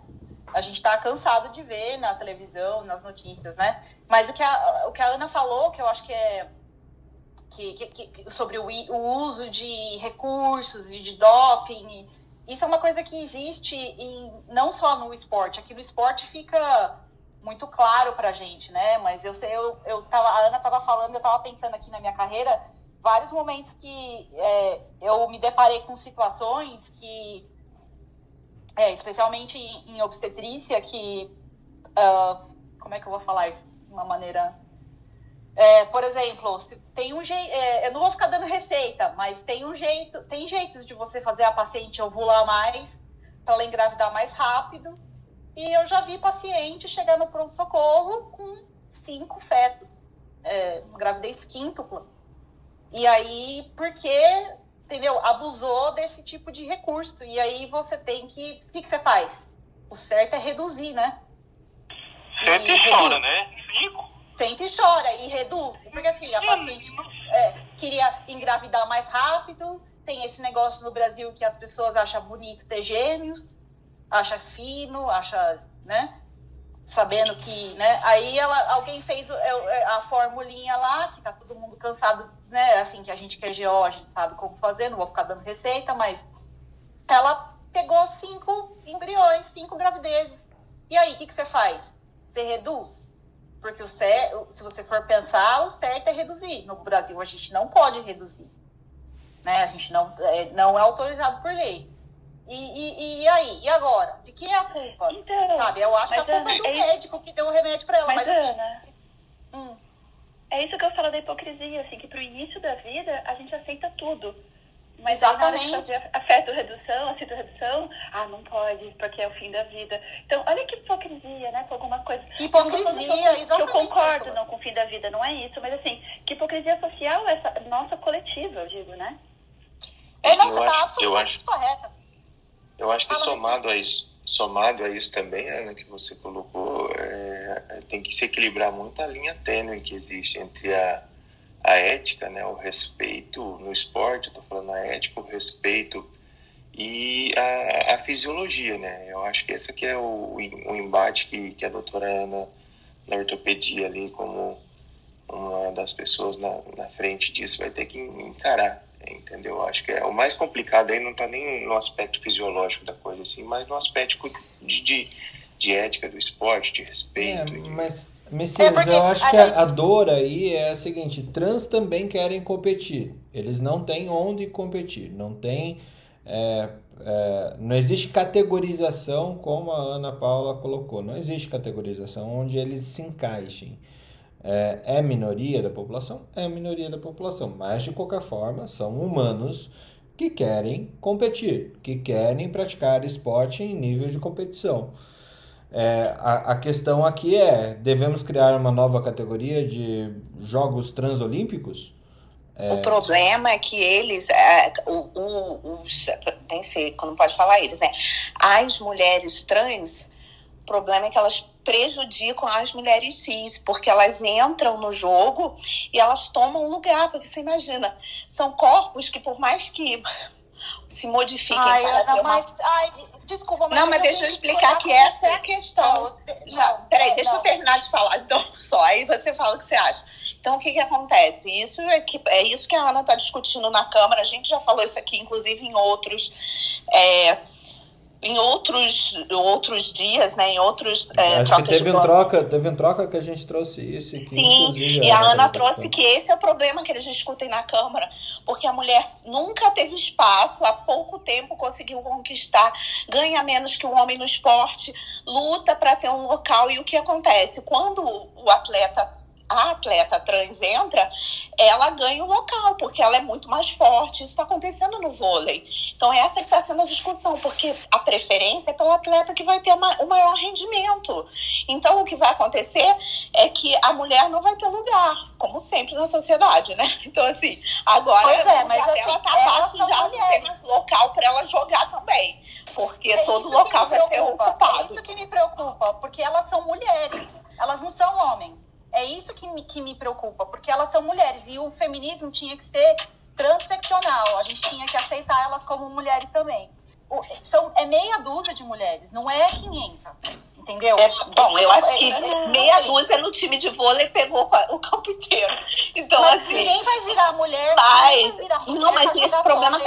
a gente está cansado de ver na televisão, nas notícias, né? Mas o que a, o que a Ana falou, que eu acho que é que, que, que sobre o, o, uso de recursos e de doping, isso é uma coisa que existe em, não só no esporte. Aqui no esporte fica muito claro pra gente, né? Mas eu sei, eu, eu tava, a Ana tava falando, eu tava pensando aqui na minha carreira, vários momentos que é, eu me deparei com situações que, é, especialmente em, em obstetrícia, que, uh, como é que eu vou falar isso de uma maneira... É, por exemplo, se tem um jeito, é, eu não vou ficar dando receita, mas tem um jeito, tem jeitos de você fazer a paciente ovular mais para ela engravidar mais rápido. E eu já vi paciente chegar no pronto-socorro com cinco fetos, é, gravidez quíntupla. E aí, porque, entendeu? Abusou desse tipo de recurso. E aí você tem que. O que, que você faz? O certo é reduzir, né? Senta e chora, né? Cinco? Senta e chora e reduz. Porque assim, a paciente é, queria engravidar mais rápido. Tem esse negócio no Brasil que as pessoas acham bonito ter gêmeos, acha fino, acha, né? Sabendo que, né? Aí ela, alguém fez a formulinha lá, que tá todo mundo cansado, né? Assim, que a gente que é geó, a gente sabe como fazer, não vou ficar dando receita, mas ela pegou cinco embriões, cinco gravidezes. E aí, o que, que você faz? Você reduz? Porque o certo, se você for pensar, o certo é reduzir. No Brasil, a gente não pode reduzir. Né? A gente não é, não é autorizado por lei. E, e, e aí? E agora? De quem é a culpa? Então, Sabe? Eu acho que a culpa Ana, é do é... médico que deu o remédio pra ela. Mas, Mas, assim, Ana, hum. é isso que eu falo da hipocrisia, assim, que pro início da vida a gente aceita tudo. Mas na hora Exatamente. fazer a feto-redução, a cito-redução, ah, não pode, porque é o fim da vida. Então, olha que hipocrisia, né, com alguma coisa. Hipocrisia, falando que eu- exatamente concordo isso. não com o fim da vida, não é isso, mas assim, que hipocrisia social é essa nossa coletiva, eu digo, né? É, não, Eu você acho- tá eu absolutamente acho- correta. Eu acho que Fala, somado a isso, somado a isso também, Ana, que você colocou, é, tem que se equilibrar muito a linha tênue que existe entre a, a ética, né, o respeito no esporte, eu tô falando a ética, o respeito e a, a fisiologia, né? Eu acho que esse aqui é o, o embate que, que a doutora Ana, na ortopedia ali, como uma das pessoas na, na frente disso, vai ter que encarar, entendeu? Eu Acho que é o mais complicado aí não está nem no aspecto fisiológico da coisa, assim, mas no aspecto de, de, de ética do esporte, de É, respeito. de- mas, Messias, É, eu acho a que a, gente- a dor aí é a seguinte: trans também querem competir. Eles não têm onde competir. Não tem. é, é, não existe categorização como a Ana Paula colocou. Não existe categorização onde eles se encaixem. É, é minoria da população? É minoria da população. Mas, de qualquer forma, são humanos que querem competir, que querem praticar esporte em nível de competição. É, a, a questão aqui é: devemos criar uma nova categoria de Jogos Transolímpicos? O problema é que eles, é, o, o, os, tem ser, não pode falar eles, né? As mulheres trans, o problema é que elas prejudicam as mulheres cis, porque elas entram no jogo e elas tomam lugar, porque você imagina, são corpos que por mais que se modifiquem Ai, para Ana, ter uma mas, ai, desculpa, mas não, mas deixa eu explicar que essa é a questão. Não, Já, não, peraí, não, deixa eu terminar de falar então só, aí você fala o que você acha. Então, o que, que acontece? Isso é, que, é isso que a Ana está discutindo na Câmara, a gente já falou isso aqui, inclusive, em outros. é, em outros, outros dias, né? Em outros é, Acho que trocas teve de um troca, teve um troca que a gente trouxe isso. que, Sim, e a Ana trouxe que esse é o problema que eles discutem na Câmara, porque a mulher nunca teve espaço, há pouco tempo conseguiu conquistar, ganha menos que o homem no esporte, luta para ter um local. E o que acontece? Quando o atleta, a atleta trans entra, ela ganha o local, porque ela é muito mais forte. Isso está acontecendo no vôlei. Então, essa que está sendo a discussão, porque a preferência é pelo atleta que vai ter o maior rendimento. Então, o que vai acontecer é que a mulher não vai ter lugar, como sempre na sociedade, né? Então, assim, agora Pois é, mas, assim, dela tá elas abaixo já, não tem mais local para ela jogar também, porque É todo local vai ser É ocupado. isso que me preocupa, porque elas são mulheres, elas não são homens. É isso que me, que me preocupa, porque elas são mulheres e o feminismo tinha que ser transeccional, a gente tinha que aceitar elas como mulheres também. O- são, é meia dúzia de mulheres, não é 500, entendeu? É, bom, eu acho que É, é, meia é, dúzia no time de vôlei pegou o campo inteiro. Então, Mas assim. ninguém vai virar mulher. Mas, vai virar mulher não, mas esse problema.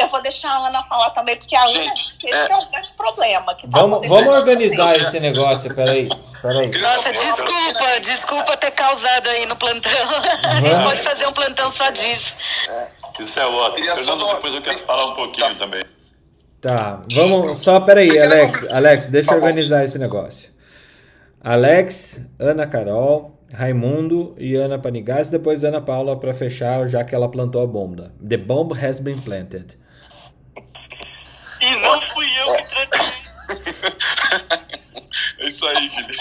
Eu vou deixar a Ana falar também, porque a Ana esse é... é o grande problema. Que tá vamos, vamos organizar esse negócio, peraí. peraí. Nossa, desculpa, desculpa ter causado aí no plantão. A gente pode fazer um plantão só disso. Isso é ótimo. Fernando, depois eu quero falar um pouquinho tá. também. Tá, vamos. Só peraí, Alex. Alex, deixa eu organizar esse negócio. Alex, Ana Carol, Raimundo e Ana Panigás, depois Ana Paula para fechar, já que ela plantou a bomba. The bomb has been planted. E não fui eu que tratei. é isso aí, Felipe.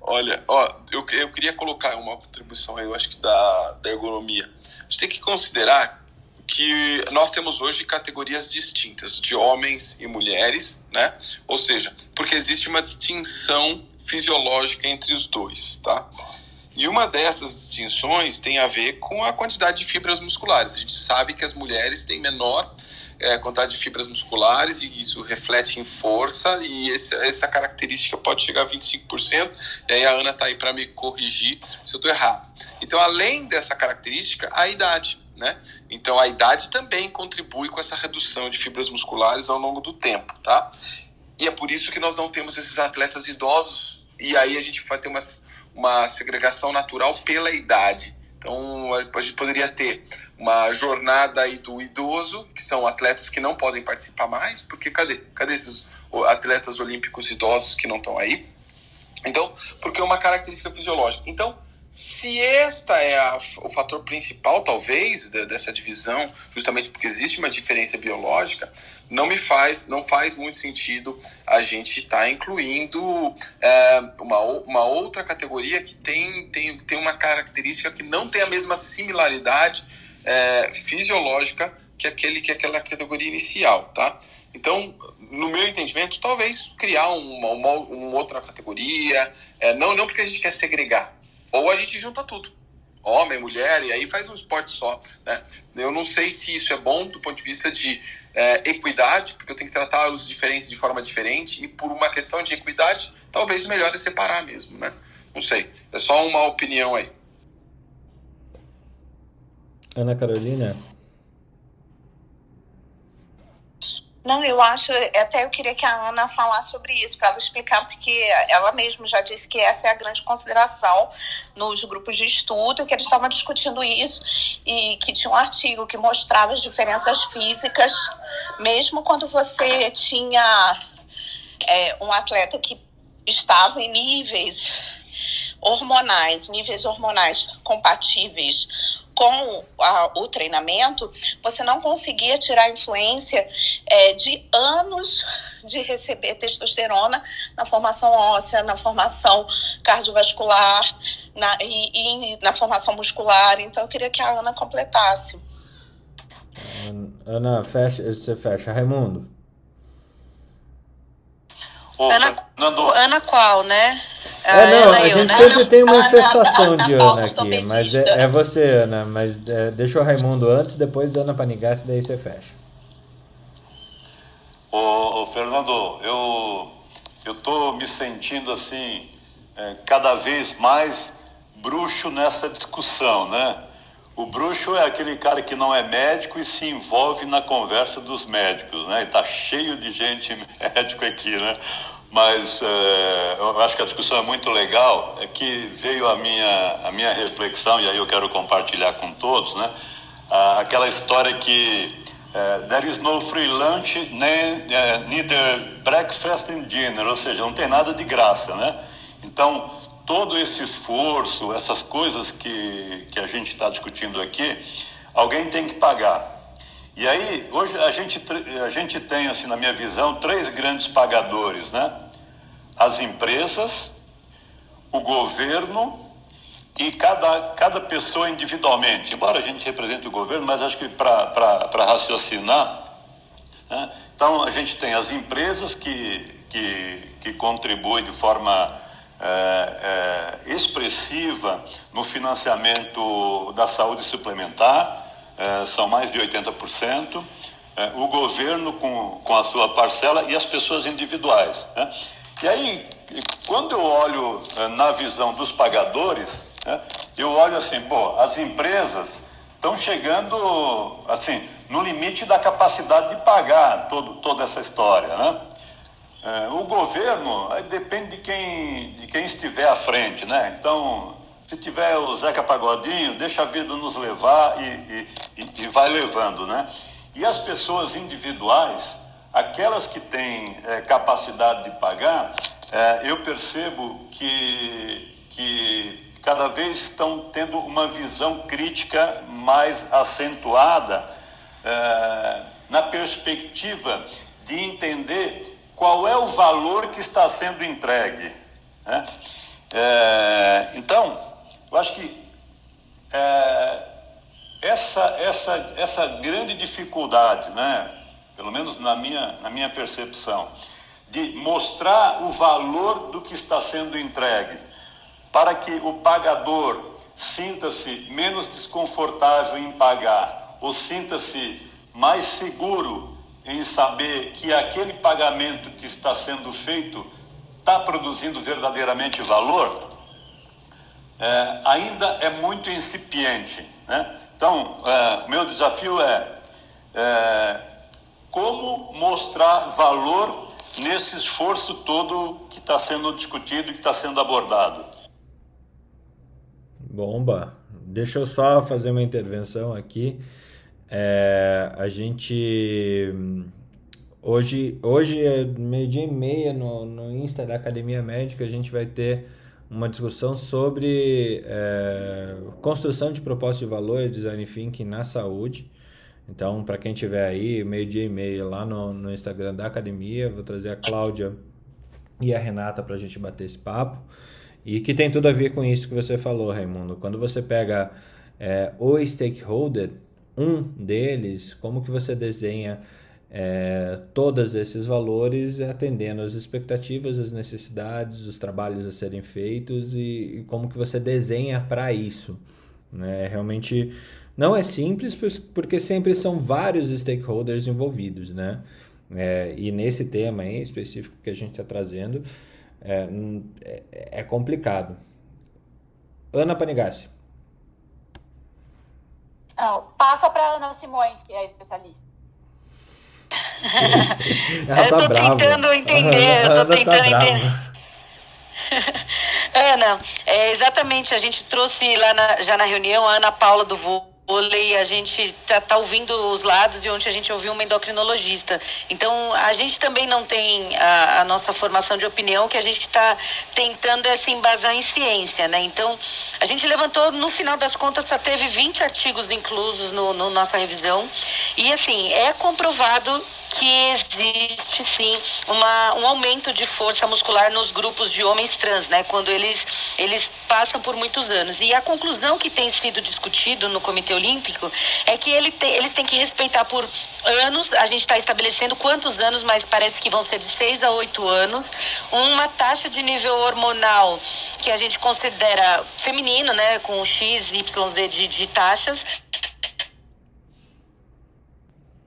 Olha, ó, eu, eu queria colocar uma contribuição aí, eu acho que da, da ergonomia. A gente tem que considerar que nós temos hoje categorias distintas de homens e mulheres, né? Ou seja, porque existe uma distinção fisiológica entre os dois, tá? E uma dessas distinções tem a ver com a quantidade de fibras musculares. A gente sabe que as mulheres têm menor é, quantidade de fibras musculares e isso reflete em força e esse, essa característica pode chegar a 25%. E aí a Ana está aí para me corrigir se eu estou errado. Então, além dessa característica, a idade. Né? Então, a idade também contribui com essa redução de fibras musculares ao longo do tempo. Tá? E é por isso que nós não temos esses atletas idosos e aí a gente vai ter umas uma segregação natural pela idade. Então, a gente poderia ter uma jornada aí do idoso, que são atletas que não podem participar mais, porque cadê? Cadê esses atletas olímpicos idosos que não estão aí? Então, porque é uma característica fisiológica. Então, se esta é a, o fator principal, talvez, de, dessa divisão, justamente porque existe uma diferença biológica, não me faz, não faz muito sentido a gente estar tá incluindo é, uma, uma outra categoria que tem, tem, tem uma característica que não tem a mesma similaridade é, fisiológica que aquele que aquela categoria inicial, tá? Então, no meu entendimento, talvez criar uma, uma, uma outra categoria, é, não, não porque a gente quer segregar, ou a gente junta tudo. Homem, mulher, e aí faz um esporte só. Né? Eu não sei se isso é bom do ponto de vista de é, equidade, porque eu tenho que tratar os diferentes de forma diferente, e por uma questão de equidade, talvez o melhor é separar mesmo. Né? Não sei. É só uma opinião aí. Ana Carolina? Não, eu acho, até eu queria que a Ana falasse sobre isso, para ela explicar, porque ela mesma já disse que essa é a grande consideração nos grupos de estudo, que eles estavam discutindo isso e que tinha um artigo que mostrava as diferenças físicas, mesmo quando você tinha é, um atleta que estava em níveis hormonais, níveis hormonais compatíveis com a, o treinamento, você não conseguia tirar a influência é, de anos de receber testosterona na formação óssea, na formação cardiovascular na, e, e na formação muscular. Então, eu queria que a Ana completasse. Ana, fecha, você fecha. Raimundo. Ana, Ana qual, né? É, não, a gente né? sempre tem uma infestação de Ana aqui, mas é, é, você, Ana. Mas é, deixa o Raimundo antes, depois Ana Panigassi, daí você fecha. Ô, ô, Fernando, eu eu tô me sentindo assim é, cada vez mais bruxo nessa discussão, né? O bruxo é aquele cara que não é médico e se envolve na conversa dos médicos, né? E tá cheio de gente médico aqui, né? mas é, eu acho que a discussão é muito legal, é que veio a minha, a minha reflexão, e aí eu quero compartilhar com todos, né? Ah, aquela história que é, there is no free lunch, nem, é, neither breakfast and dinner, ou seja, não tem nada de graça, né? Então, todo esse esforço, essas coisas que, que a gente está discutindo aqui, alguém tem que pagar. E aí, hoje a gente, a gente tem, assim, na minha visão, três grandes pagadores, né? as empresas, o governo e cada, cada pessoa individualmente. Embora a gente represente o governo, mas acho que para raciocinar, né? então a gente tem as empresas que, que, que contribuem de forma é, é, expressiva no financiamento da saúde suplementar, é, são mais de 80%. É, o governo com, com a sua parcela e as pessoas individuais. Né? E aí, quando eu olho eh, na visão dos pagadores, né, eu olho assim, pô, as empresas estão chegando, assim, no limite da capacidade de pagar todo, toda essa história. Né? É, o governo depende de quem, de quem estiver à frente. Né? Então, se tiver o Zeca Pagodinho, deixa a vida nos levar e, e, e vai levando. Né? E as pessoas individuais, aquelas que têm é, capacidade de pagar, é, eu percebo que, que cada vez estão tendo uma visão crítica mais acentuada é, na perspectiva de entender qual é o valor que está sendo entregue. Né? É, então, eu acho que é, essa, essa, essa grande dificuldade, né, pelo menos na minha, na minha percepção, de mostrar o valor do que está sendo entregue, para que o pagador sinta-se menos desconfortável em pagar, ou sinta-se mais seguro em saber que aquele pagamento que está sendo feito está produzindo verdadeiramente valor, é, ainda é muito incipiente. Né? Então, é, meu desafio é, é como mostrar valor nesse esforço todo que está sendo discutido e que está sendo abordado. Bomba. Deixa eu só fazer uma intervenção aqui. É, a gente hoje hoje é meio dia e meia no, no Insta da Academia Médica a gente vai ter uma discussão sobre é, construção de propósito de valor, design thinking na saúde. Então, para quem tiver aí, meio-dia e meia lá no, no Instagram da academia, vou trazer a Cláudia e a Renata para a gente bater esse papo. E que tem tudo a ver com isso que você falou, Raimundo. Quando você pega é, o stakeholder, um deles, como que você desenha é, todos esses valores atendendo às expectativas, às necessidades, os trabalhos a serem feitos e, e como que você desenha para isso. Né? Realmente não é simples porque sempre são vários stakeholders envolvidos, né? É, e nesse tema em específico que a gente está trazendo é, é, é, complicado. Ana Panigassi. Passa para Ana Simões, que é especialista. eu tô tá tentando entender, eu tô tá tentando tá entender. Ana, é, exatamente, a gente trouxe lá na, já na reunião a Ana Paula do vôlei, a gente tá, tá, ouvindo os lados e ontem a gente ouviu uma endocrinologista. Então, a gente também não tem a, a nossa formação de opinião, que a gente está tentando é, se embasar em ciência, né? Então, a gente levantou, no final das contas, só teve 20 artigos inclusos no, no nossa revisão. E, assim, é comprovado que existe sim uma, um aumento de força muscular nos grupos de homens trans, né? Quando eles, eles passam por muitos anos. E a conclusão que tem sido discutido no Comitê Olímpico é que ele te, eles têm que respeitar por anos, a gente está estabelecendo quantos anos, mas parece que vão ser de seis a oito anos, uma taxa de nível hormonal que a gente considera feminino, né? Com X, Y, Z de, de taxas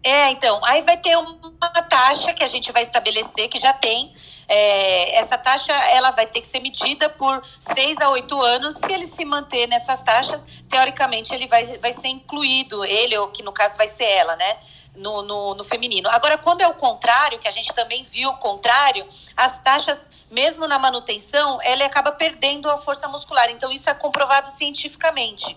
é, então, aí vai ter uma taxa que a gente vai estabelecer, que já tem. É, essa taxa ela vai ter que ser medida por seis a oito anos. Se ele se manter nessas taxas, teoricamente ele vai, vai ser incluído, ele, ou que no caso vai ser ela, né? No, no, no, feminino. Agora, quando é o contrário, que a gente também viu o contrário, as taxas, mesmo na manutenção, ele acaba perdendo a força muscular. Então, isso é comprovado cientificamente.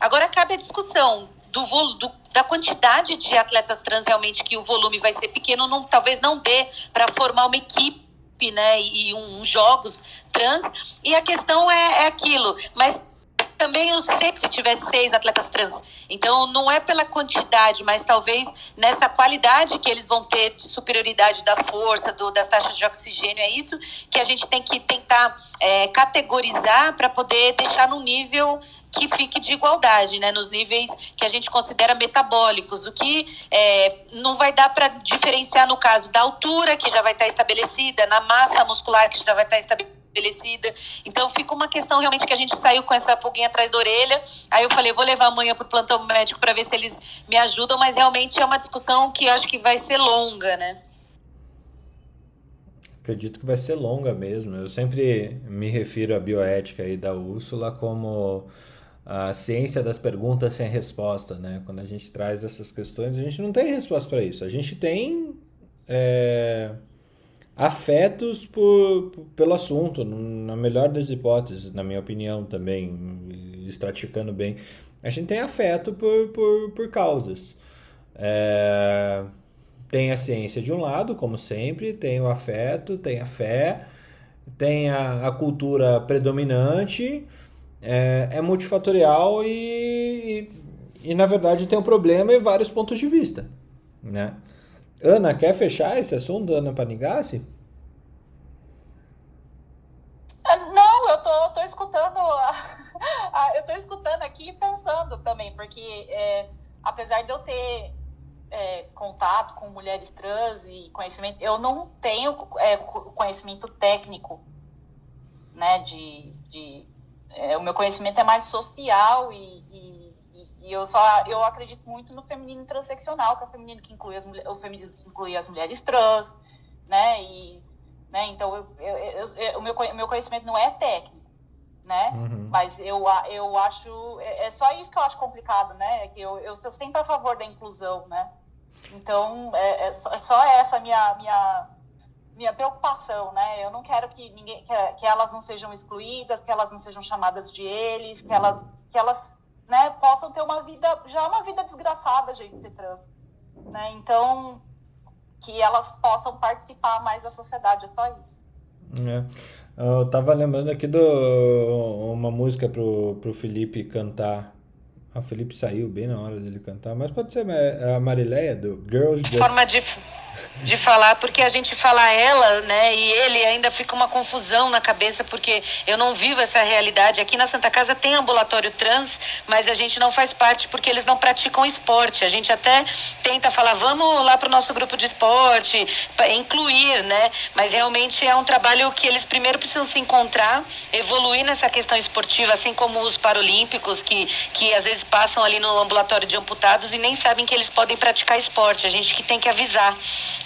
Agora, cabe a discussão do, do, da quantidade de atletas trans realmente que o volume vai ser pequeno, não, talvez não dê para formar uma equipe né, e um, jogos trans. E a questão é, é aquilo, mas também eu sei que se tivesse seis atletas trans. Então, não é pela quantidade, mas talvez nessa qualidade que eles vão ter de superioridade da força, do, das taxas de oxigênio. É isso que a gente tem que tentar é, categorizar para poder deixar no nível que fique de igualdade, né, nos níveis que a gente considera metabólicos, o que é, não vai dar para diferenciar no caso da altura, que já vai estar estabelecida, na massa muscular, que já vai estar estabelecida. Então fica uma questão realmente que a gente saiu com essa pulguinha atrás da orelha. Aí eu falei, vou levar amanhã para o plantão médico para ver se eles me ajudam, mas realmente é uma discussão que acho que vai ser longa, né? Acredito que vai ser longa mesmo. Eu sempre me refiro à bioética aí da Úrsula como a ciência das perguntas sem resposta, né? Quando a gente traz essas questões, a gente não tem resposta para isso. A gente tem é, afetos por, pelo assunto, na melhor das hipóteses, na minha opinião também, estratificando bem. A gente tem afeto por, por, por causas. É, tem a ciência de um lado, como sempre, tem o afeto, tem a fé, tem a, a cultura predominante, é, é multifatorial e, e, e, na verdade, tem um problema e vários pontos de vista. Né? Ana, quer fechar esse assunto, Ana Panigassi? Ah, não, eu tô, tô escutando, eu tô escutando aqui e pensando também, porque é, apesar de eu ter é, contato com mulheres trans e conhecimento, eu não tenho é, conhecimento técnico, né, de, de é, o meu conhecimento é mais social e, e, e, eu só eu acredito muito no feminino transeccional, que é o feminino que inclui as, o feminino que inclui as mulheres trans, né, e, né, então eu, eu, eu, o meu, meu conhecimento não é técnico, né? Uhum. Mas eu, eu acho. É, é só isso que eu acho complicado, né? Que eu, eu sou sempre a favor da inclusão, né? Então, é, é, só, é só essa minha, minha, minha preocupação, né? Eu não quero que, ninguém, que, que, elas não sejam excluídas, que elas não sejam chamadas de eles, que elas, que elas né, possam ter uma vida, já uma vida desgraçada, gente, ser trans. Né? Então, que elas possam participar mais da sociedade, é só isso. É. Eu tava lembrando aqui de uma música pro, pro Felipe cantar ah, o Felipe saiu bem na hora dele cantar, mas pode ser a Marileia do Girls Just... Forma de de falar, porque a gente fala ela, né, e ele ainda fica uma confusão na cabeça, porque eu não vivo essa realidade. Aqui na Santa Casa tem ambulatório trans, mas a gente não faz parte porque eles não praticam esporte. A gente até tenta falar, vamos lá para o nosso grupo de esporte, incluir, né, mas realmente é um trabalho que eles primeiro precisam se encontrar, evoluir nessa questão esportiva, assim como os paralímpicos, que, que às vezes passam ali no ambulatório de amputados e nem sabem que eles podem praticar esporte. A gente que tem que avisar.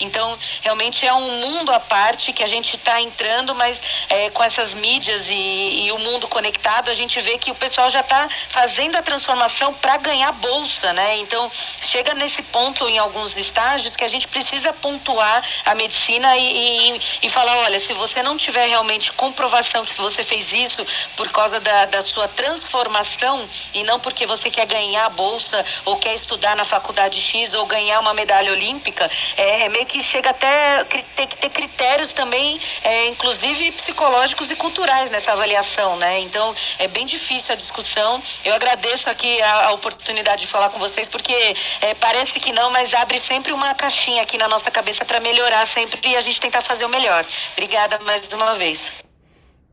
Então, realmente é um mundo à parte que a gente está entrando, mas é, com essas mídias e, e, o mundo conectado, a gente vê que o pessoal já está fazendo a transformação para ganhar bolsa, né? Então, chega nesse ponto em alguns estágios que a gente precisa pontuar a medicina e, e, e falar, olha, se você não tiver realmente comprovação que você fez isso por causa da, da sua transformação e não porque você quer ganhar bolsa ou quer estudar na faculdade X ou ganhar uma medalha olímpica, é, é meio que chega até tem que ter critérios também, é, inclusive psicológicos e culturais nessa avaliação, né? Então é bem difícil a discussão. Eu agradeço aqui a, a oportunidade de falar com vocês porque é, parece que não, mas abre sempre uma caixinha aqui na nossa cabeça para melhorar sempre e a gente tentar fazer o melhor. Obrigada mais uma vez.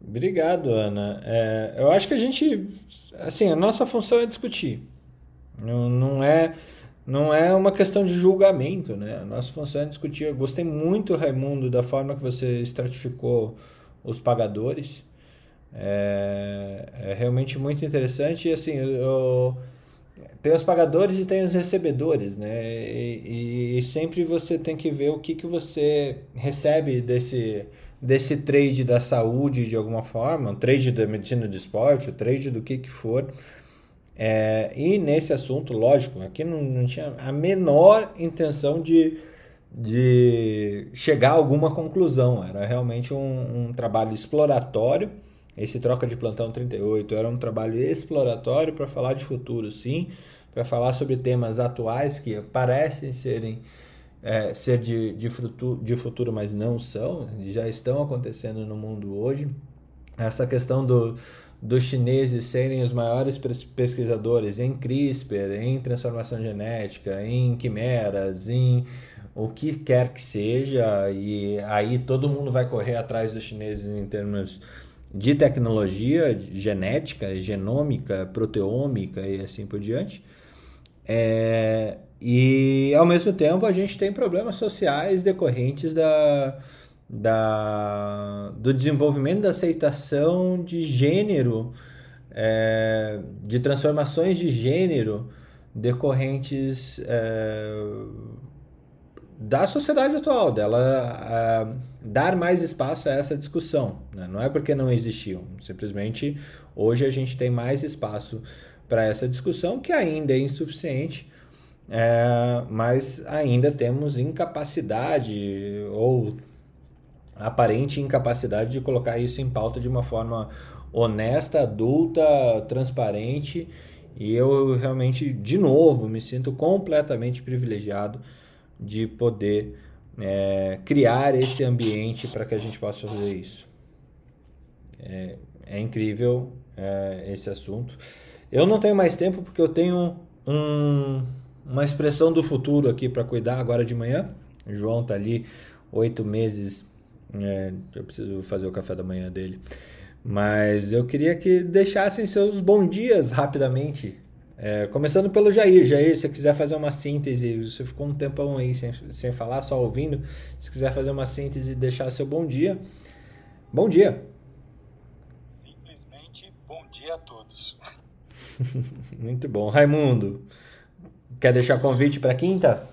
Obrigado, Ana. É, eu acho que a gente, assim, a nossa função é discutir. Não, não é não é uma questão de julgamento, né? A nossa função é discutir. Eu gostei muito, Raimundo, da forma que você estratificou os pagadores. É, é realmente muito interessante. E assim, eu, tem os pagadores e tem os recebedores, né? E, e, sempre você tem que ver o que, que você recebe desse, desse trade da saúde de alguma forma, o trade da medicina do esporte, o trade do que que for. É, e nesse assunto, lógico, aqui não, não tinha a menor intenção de, de chegar a alguma conclusão. Era realmente um, um trabalho exploratório. Esse troca de plantão 38 era um trabalho exploratório para falar de futuro, sim, para falar sobre temas atuais que parecem serem é, ser de, de, futuro, de futuro, mas não são, já estão acontecendo no mundo hoje. Essa questão do, dos chineses serem os maiores pesquisadores em CRISPR, em transformação genética, em quimeras, em o que quer que seja, e aí todo mundo vai correr atrás dos chineses em termos de tecnologia genética, genômica, proteômica e assim por diante. É, e ao mesmo tempo a gente tem problemas sociais decorrentes da, da, do desenvolvimento da aceitação de gênero, é, de transformações de gênero decorrentes é, da sociedade atual, dela é, dar mais espaço a essa discussão. Né? Não é porque não existiam, simplesmente hoje a gente tem mais espaço para essa discussão, que ainda é insuficiente, é, mas ainda temos incapacidade ou aparente incapacidade de colocar isso em pauta de uma forma honesta, adulta, transparente. E eu realmente, de novo, me sinto completamente privilegiado de poder é, criar esse ambiente para que a gente possa fazer isso. É, é incrível é, esse assunto. Eu não tenho mais tempo porque eu tenho um, uma expressão do futuro aqui para cuidar agora de manhã. O João tá ali oito meses. É, eu preciso fazer o café da manhã dele. Mas eu queria que deixassem seus bons dias rapidamente. É, começando pelo Jair. Jair, se você quiser fazer uma síntese, você ficou um tempão aí sem, sem falar, só ouvindo. Se quiser fazer uma síntese e deixar seu bom dia. Bom dia. Simplesmente bom dia a todos. Muito bom. Raimundo, quer deixar convite para quinta?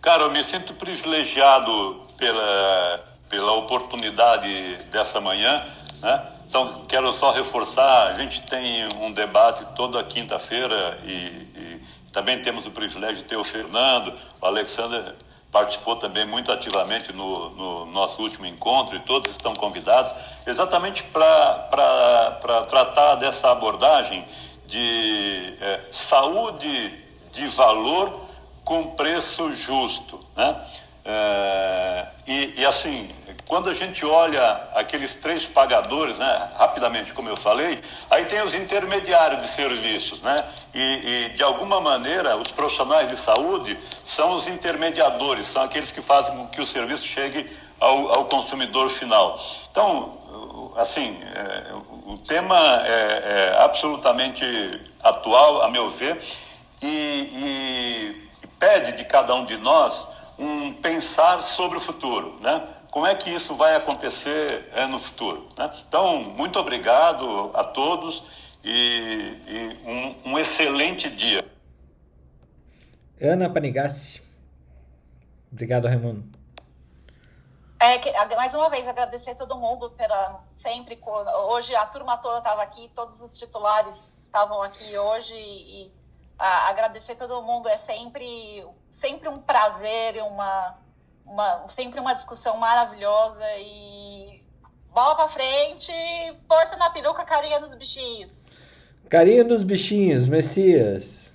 Cara, eu me sinto privilegiado pela, pela oportunidade dessa manhã, né? Então, quero só reforçar, a gente tem um debate toda quinta-feira e, e, também temos o privilégio de ter o Fernando, o Alexander participou também muito ativamente no, no nosso último encontro e todos estão convidados, exatamente para tratar dessa abordagem de é, saúde de valor com preço justo, né? É, e, e, assim, quando a gente olha aqueles três pagadores, né, rapidamente, como eu falei, aí tem os intermediários de serviços, né? E, e, de alguma maneira os profissionais de saúde são os intermediadores, são aqueles que fazem com que o serviço chegue ao, ao consumidor final. Então, assim, é, o tema é, é, absolutamente atual, a meu ver, e, e pede de cada um de nós um pensar sobre o futuro, né? Como é que isso vai acontecer é, no futuro? Né? Então, muito obrigado a todos e, e um, um, excelente dia. Ana Panigassi. Obrigado, Raimundo. É, mais uma vez, agradecer a todo mundo pela sempre. Hoje a turma toda estava aqui, todos os titulares estavam aqui hoje e a, agradecer a todo mundo é sempre sempre um prazer, uma, uma, sempre uma discussão maravilhosa e bola pra frente, força na peruca, carinha nos bichinhos. Carinha nos bichinhos, Messias.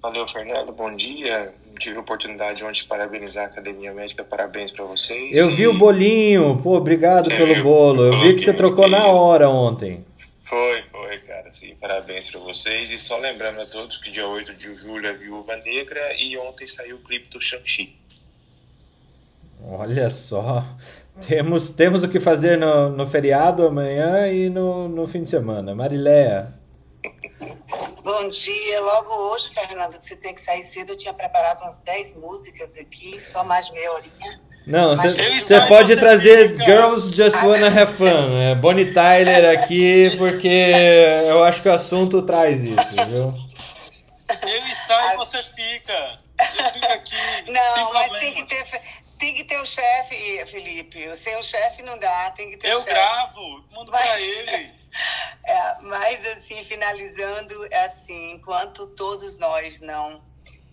Valeu, Fernando. Bom dia. Tive a oportunidade ontem de parabenizar a Academia Médica. Parabéns para vocês. Eu e... vi o bolinho. Pô, obrigado Sim, pelo bolo. Eu vi que você trocou na hora ontem. Foi, foi, cara. Sim, parabéns para vocês. E só lembrando a todos que dia 8 de julho é Viúva Negra e ontem saiu o clipe do Shang-Chi. Olha só. Temos, temos o que fazer no, no feriado amanhã e no, no fim de semana. Mariléia. Bom dia. Logo hoje, Fernando, que você tem que sair cedo, eu tinha preparado umas 10 músicas aqui, só mais meia horinha. Não, você pode trazer fica. Girls Just Wanna Have Fun. É Bonnie Tyler aqui, porque eu acho que o assunto traz isso, viu? Ele sai e você fica. Eu fico aqui. Não, mas tem que ter. Tem que ter o um chefe, Felipe. Sem o chefe não dá, tem que ter Eu um gravo, mando mas, pra ele. É, mas assim, finalizando, é assim, enquanto todos nós não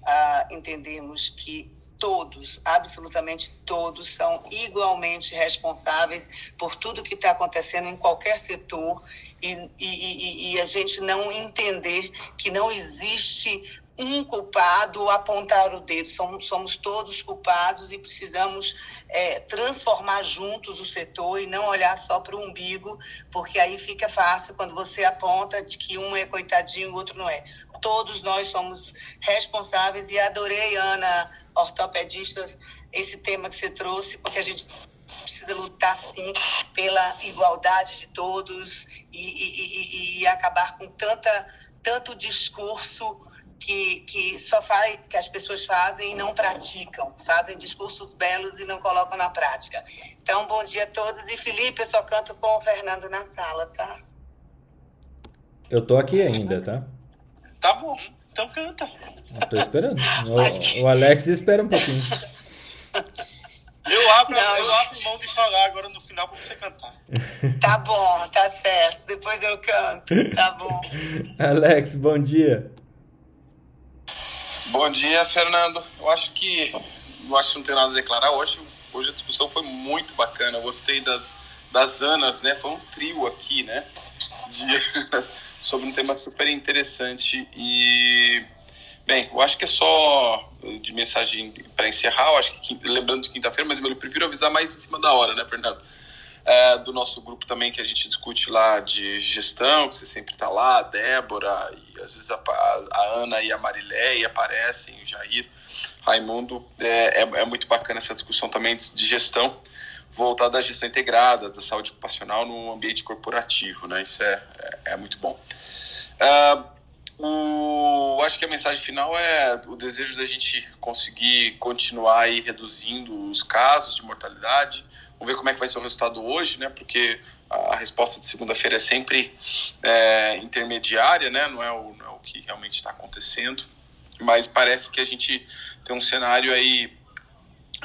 ah, entendemos que todos, absolutamente todos, são igualmente responsáveis por tudo que está acontecendo em qualquer setor. E, e, e, a gente não entender que não existe um culpado apontar o dedo. Somos, somos todos culpados e precisamos é, transformar juntos o setor e não olhar só para o umbigo, porque aí fica fácil quando você aponta de que um é coitadinho e o outro não é. Todos nós somos responsáveis e adorei, Ana, ortopedistas, esse tema que você trouxe, porque a gente precisa lutar, sim, pela igualdade de todos e, e, e, e acabar com tanta, tanto discurso que, que só faz, que as pessoas fazem e não praticam, fazem discursos belos e não colocam na prática. Então, bom dia a todos. E Felipe, eu só canto com o Fernando na sala, tá? Eu tô aqui ainda, tá? Tá bom. Então canta. tô esperando. O, o, Alex espera um pouquinho. Eu abro, não, eu abro mão de falar agora no final pra você cantar. Tá bom, tá certo. Depois eu canto. Tá bom. Alex, bom dia. Bom dia, Fernando. Eu acho que eu acho que não tem nada a declarar. Hoje, hoje a discussão foi muito bacana. Eu gostei das, das Anas, né? Foi um trio aqui, né? De, sobre um tema super interessante. E, bem, eu acho que é só de mensagem para encerrar. Eu acho que, lembrando de quinta-feira, mas eu prefiro avisar mais em cima da hora, né, Fernando? É, do nosso grupo também, que a gente discute lá de gestão, que você sempre está lá, a Débora, e às vezes a, a, Ana e a Marileia aparecem, o Jair, Raimundo. É, é, é muito bacana essa discussão também de gestão voltada à gestão integrada da saúde ocupacional no ambiente corporativo, né? Isso é, é, é muito bom. Uh, o, acho que a mensagem final é o desejo da gente conseguir continuar aí reduzindo os casos de mortalidade. Vamos ver como é que vai ser o resultado hoje, né? Porque a resposta de segunda-feira é sempre é, intermediária, né? Não é o, não é o que realmente está acontecendo. Mas parece que a gente tem um cenário aí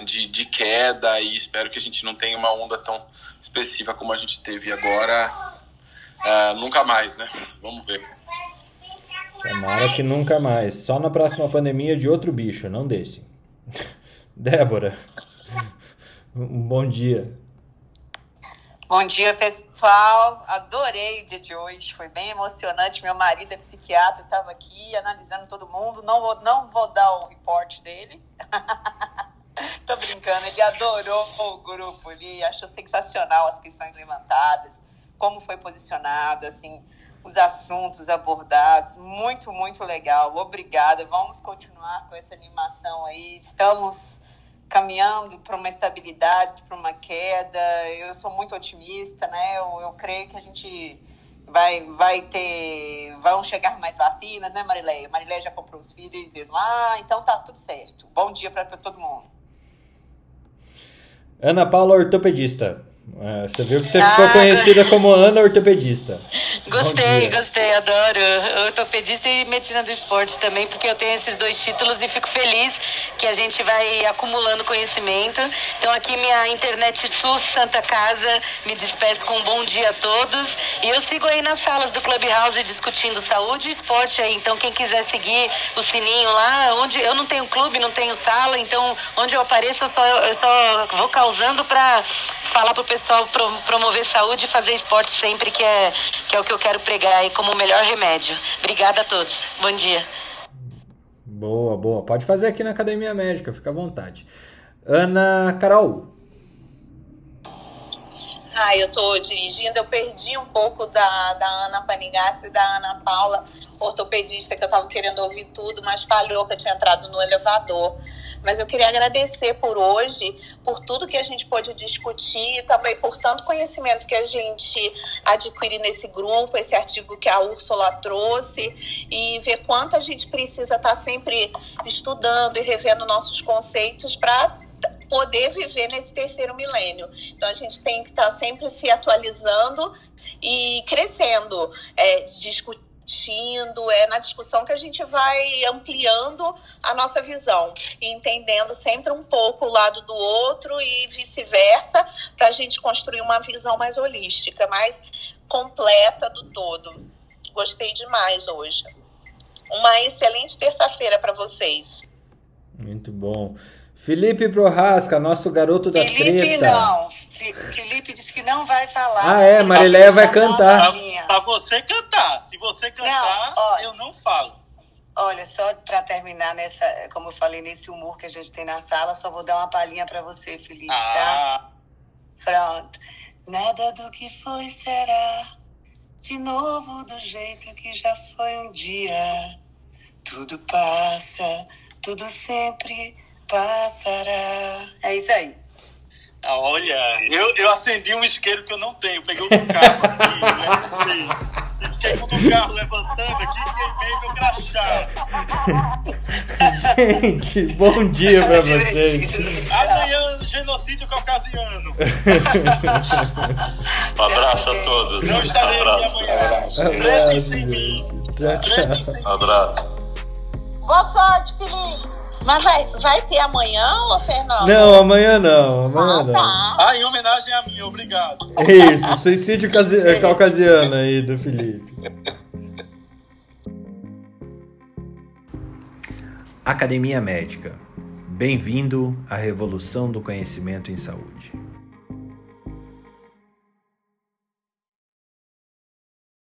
de, de queda e espero que a gente não tenha uma onda tão expressiva como a gente teve agora. Uh, nunca mais, né? Vamos ver. Tomara que nunca mais. Só na próxima pandemia de outro bicho, não desse. Débora, um bom dia. Bom dia, pessoal. Adorei o dia de hoje. Foi bem emocionante. Meu marido é psiquiatra, estava aqui analisando todo mundo. Não vou, não vou dar o reporte dele. Tô brincando, ele adorou o grupo, ele achou sensacional as questões levantadas, como foi posicionado, assim, os assuntos abordados, muito, muito legal. Obrigada. Vamos continuar com essa animação aí. Estamos caminhando para uma estabilidade, para uma queda. Eu sou muito otimista, né? Eu, eu creio que a gente vai, vai ter. Vão chegar mais vacinas, né, Marileia? Marileia já comprou os filhos lá, então tá tudo certo. Bom dia para todo mundo. Ana Paula, ortopedista. É, você viu que você ah, ficou conhecida como Ana Ortopedista. Gostei, gostei, adoro. Ortopedista e medicina do esporte também, porque eu tenho esses dois títulos e fico feliz que a gente vai acumulando conhecimento. Então aqui minha internet SUS Santa Casa, me despeço com um bom dia a todos. E eu sigo aí nas salas do Clubhouse discutindo saúde e esporte aí. Então quem quiser seguir o sininho lá, onde eu não tenho clube, não tenho sala, então onde eu apareço eu só, eu só vou causando para falar pro pessoal pro, promover saúde e fazer esporte sempre, que é, que é o que eu quero pregar aí como o melhor remédio. Obrigada a todos. Bom dia. Boa, boa. Pode fazer aqui na Academia Médica, fica à vontade. Ana Carol. Ah, eu estou dirigindo, eu perdi um pouco da, da Ana Panigassi e da Ana Paula, ortopedista, que eu estava querendo ouvir tudo, mas falhou que eu tinha entrado no elevador. Mas eu queria agradecer por hoje, por tudo que a gente pôde discutir, também por tanto conhecimento que a gente adquire nesse grupo, esse artigo que a Úrsula trouxe, e ver quanto a gente precisa estar sempre estudando e revendo nossos conceitos para poder viver nesse terceiro milênio. Então a gente tem que estar sempre se atualizando e crescendo, é, discutindo discutindo, é na discussão que a gente vai ampliando a nossa visão e entendendo sempre um pouco o lado do outro e vice-versa, para a gente construir uma visão mais holística, mais completa do todo. Gostei demais hoje. Uma excelente terça-feira para vocês. Muito bom. Felipe Prohasca, nosso garoto da Felipe, treta. Felipe não. Felipe disse que não vai falar. Ah, é? Marileia vai cantar. Pra, você cantar. Se você cantar, não, ó, eu não falo. Olha, só para terminar nessa, como eu falei, nesse humor que a gente tem na sala, só vou dar uma palhinha para você, Felipe, tá? ah. tá? Pronto. Nada do que foi será de novo do jeito que já foi um dia. Tudo passa, tudo sempre passará. É isso aí. Ah, olha, eu, eu acendi um isqueiro que eu não tenho. Peguei o do carro aqui, né? Eu fiquei com o do carro levantando aqui e queimei meu crachá. Gente, bom dia pra vocês. Amanhã, genocídio caucasiano. um abraço a todos. Não estarei abraço. aqui amanhã. Tretem sem mim. Abraço. Boa sorte, Felipe. Mas vai, vai ter amanhã, ô Fernando? Não, amanhã não. Amanhã ah, não. tá. Ah, em homenagem a mim, obrigado. Isso, suicídio casi- caucasiano aí do Felipe. Academia Médica. Bem-vindo à revolução do conhecimento em saúde.